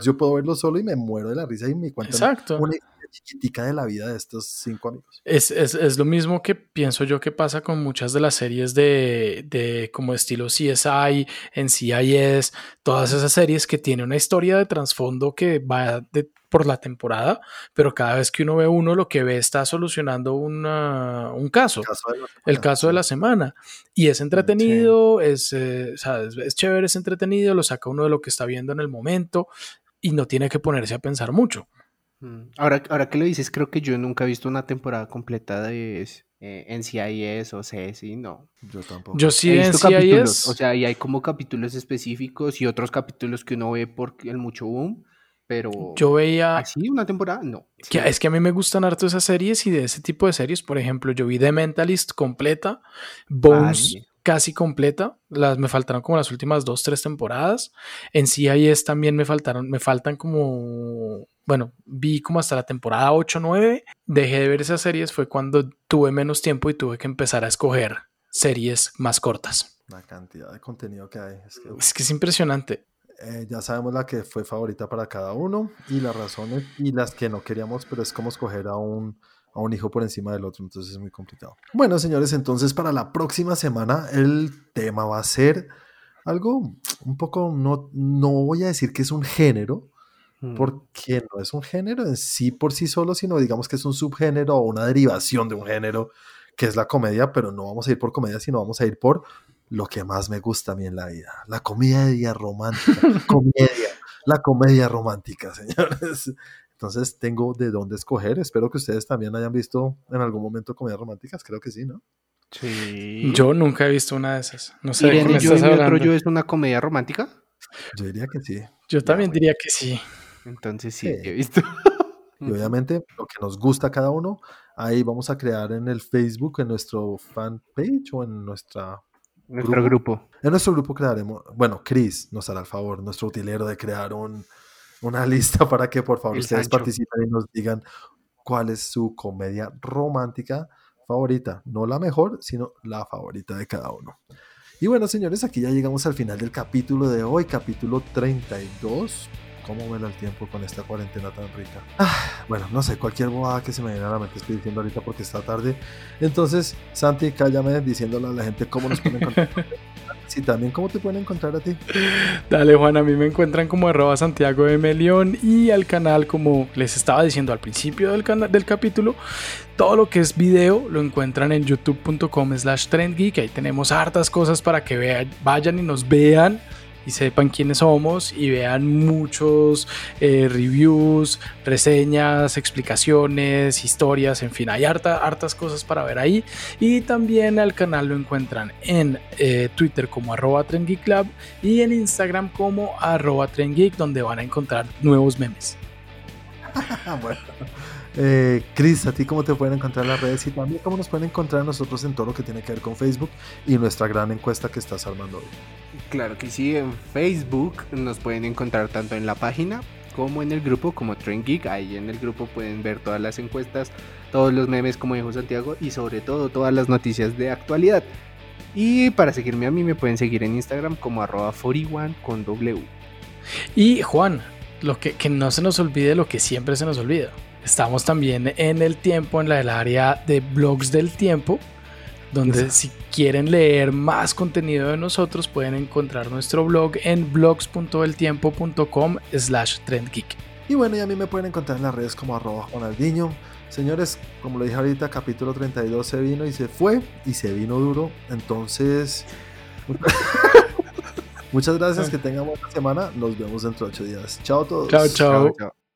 Speaker 1: yo puedo verlo solo y me muero de la risa y me cuentan
Speaker 2: exacto.
Speaker 1: una historia chiquitica de la vida de estos cinco amigos.
Speaker 2: Es, es, es lo mismo que pienso yo que pasa con muchas de las series de, de como estilo CSI, NCIS, todas esas series que tienen una historia de trasfondo que va de- por la temporada, pero cada vez que uno ve uno, lo que ve está solucionando una- un caso.
Speaker 1: Caso de la
Speaker 2: el caso de
Speaker 1: sí.
Speaker 2: la semana. Y es entretenido, es, eh, es, es chévere, es entretenido, lo saca uno de lo que está viendo en el momento y no tiene que ponerse a pensar mucho.
Speaker 3: Mm. Ahora, ahora que lo dices, creo que yo nunca he visto una temporada completa de eh, NCIS o CSI, no.
Speaker 1: Yo tampoco.
Speaker 2: Yo sí
Speaker 3: He
Speaker 2: en
Speaker 3: visto capítulos,
Speaker 2: CIS,
Speaker 3: o sea, y hay como capítulos específicos y otros capítulos que uno ve por el mucho boom Pero
Speaker 2: Yo veía.
Speaker 3: así una temporada, no.
Speaker 2: que-
Speaker 3: Sí.
Speaker 2: es que a mí me gustan harto esas series y de ese tipo de series. Por ejemplo, yo vi The Mentalist completa, Bones
Speaker 3: Ay.
Speaker 2: casi completa. Las, me faltaron como las últimas dos, tres temporadas. En CIS también me faltaron, me faltan como. Bueno, vi como hasta la temporada 8 9. Dejé de ver esas series. Fue cuando tuve menos tiempo y tuve que empezar a escoger series más cortas.
Speaker 1: La cantidad de contenido que hay. Es que,
Speaker 2: Es que es impresionante.
Speaker 1: eh, ya sabemos la que fue favorita para cada uno y las razones y las que no queríamos, pero es como escoger a un, a un hijo por encima del otro, entonces es muy complicado. Bueno, señores, entonces para la próxima semana el tema va a ser algo un poco, no, no voy a decir que es un género,
Speaker 3: Mm.
Speaker 1: porque no es un género en sí por sí solo, sino digamos que es un subgénero o una derivación de un género que es la comedia, pero no vamos a ir por comedia, sino vamos a ir por lo que más me gusta a mí en la vida, la comedia romántica, comedia, la comedia romántica, señores. Entonces tengo de dónde escoger. Espero que ustedes también hayan visto en algún momento comedias románticas. Creo que sí, ¿no?
Speaker 3: Sí.
Speaker 2: Yo nunca he visto una de esas. No sé de qué
Speaker 3: Irene,
Speaker 2: me
Speaker 3: yo y
Speaker 2: estás
Speaker 3: otro
Speaker 2: hablando.
Speaker 3: yo es una comedia romántica.
Speaker 1: Yo diría que sí.
Speaker 2: Yo también diría que sí.
Speaker 3: Entonces sí,
Speaker 1: Sí.
Speaker 3: he visto.
Speaker 1: Y obviamente lo que nos gusta a cada uno, ahí vamos a crear en el Facebook, en nuestro fanpage o en nuestra
Speaker 3: Nuestro grupo.
Speaker 1: En nuestro grupo crearemos, bueno, Chris nos hará el favor, nuestro utilero, de crear un, una lista para que por favor
Speaker 3: El
Speaker 1: ustedes
Speaker 3: Sancho.
Speaker 1: participen y nos digan cuál es su comedia romántica favorita. No la mejor, sino la favorita de cada uno. Y bueno, señores, aquí ya llegamos al final del capítulo de hoy, capítulo 32. ¿Cómo vuela el tiempo con esta cuarentena tan rica? Ah, bueno, no sé, cualquier bobada que se me viene a la mente estoy diciendo ahorita porque está tarde. Entonces, Santi, cállame diciéndole a la gente cómo nos pueden encontrar. Sí, también cómo te pueden encontrar a ti.
Speaker 2: Dale, Juan, a mí me encuentran como arroba Santiago de Melión y al canal, como les estaba diciendo al principio del, del capítulo, todo lo que es video lo encuentran en youtube.com slash trendgeek. Ahí tenemos hartas cosas para que vean, vayan y nos vean y sepan quiénes somos y vean muchos eh, reviews, reseñas, explicaciones, historias, en fin, hay harta, hartas cosas para ver ahí. Y también al canal lo encuentran en eh, Twitter como arroba trendgeeklab y en Instagram como arroba trendgeek donde van a encontrar nuevos memes.
Speaker 1: bueno. Eh, Chris, ¿a ti cómo te pueden encontrar en las redes? Y también cómo nos pueden encontrar nosotros en todo lo que tiene que ver con Facebook y nuestra gran encuesta que estás armando hoy.
Speaker 3: Claro que sí, en Facebook nos pueden encontrar tanto en la página como en el grupo como Trend Geek. Ahí en el grupo pueden ver todas las encuestas, todos los memes como dijo Santiago y sobre todo todas las noticias de actualidad. Y para seguirme a mí me pueden seguir en Instagram como arroba 41 con W.
Speaker 2: Y Juan, lo que, que no se nos olvide lo que siempre se nos olvida. Estamos también en el tiempo, en la del área de blogs del tiempo, donde
Speaker 1: Exacto.
Speaker 2: si quieren leer más contenido de nosotros pueden encontrar nuestro blog en blogs.eltiempo.com slash trendgeek.
Speaker 1: Y bueno, y a mí me pueden encontrar en las redes como arroba Juanaldiño. Señores, como lo dije ahorita, capítulo 32 se vino y se fue y se vino duro. Entonces, muchas gracias, que tengan buena semana. Nos vemos dentro de ocho días. Chao a todos.
Speaker 2: Chao, chao.
Speaker 3: chao.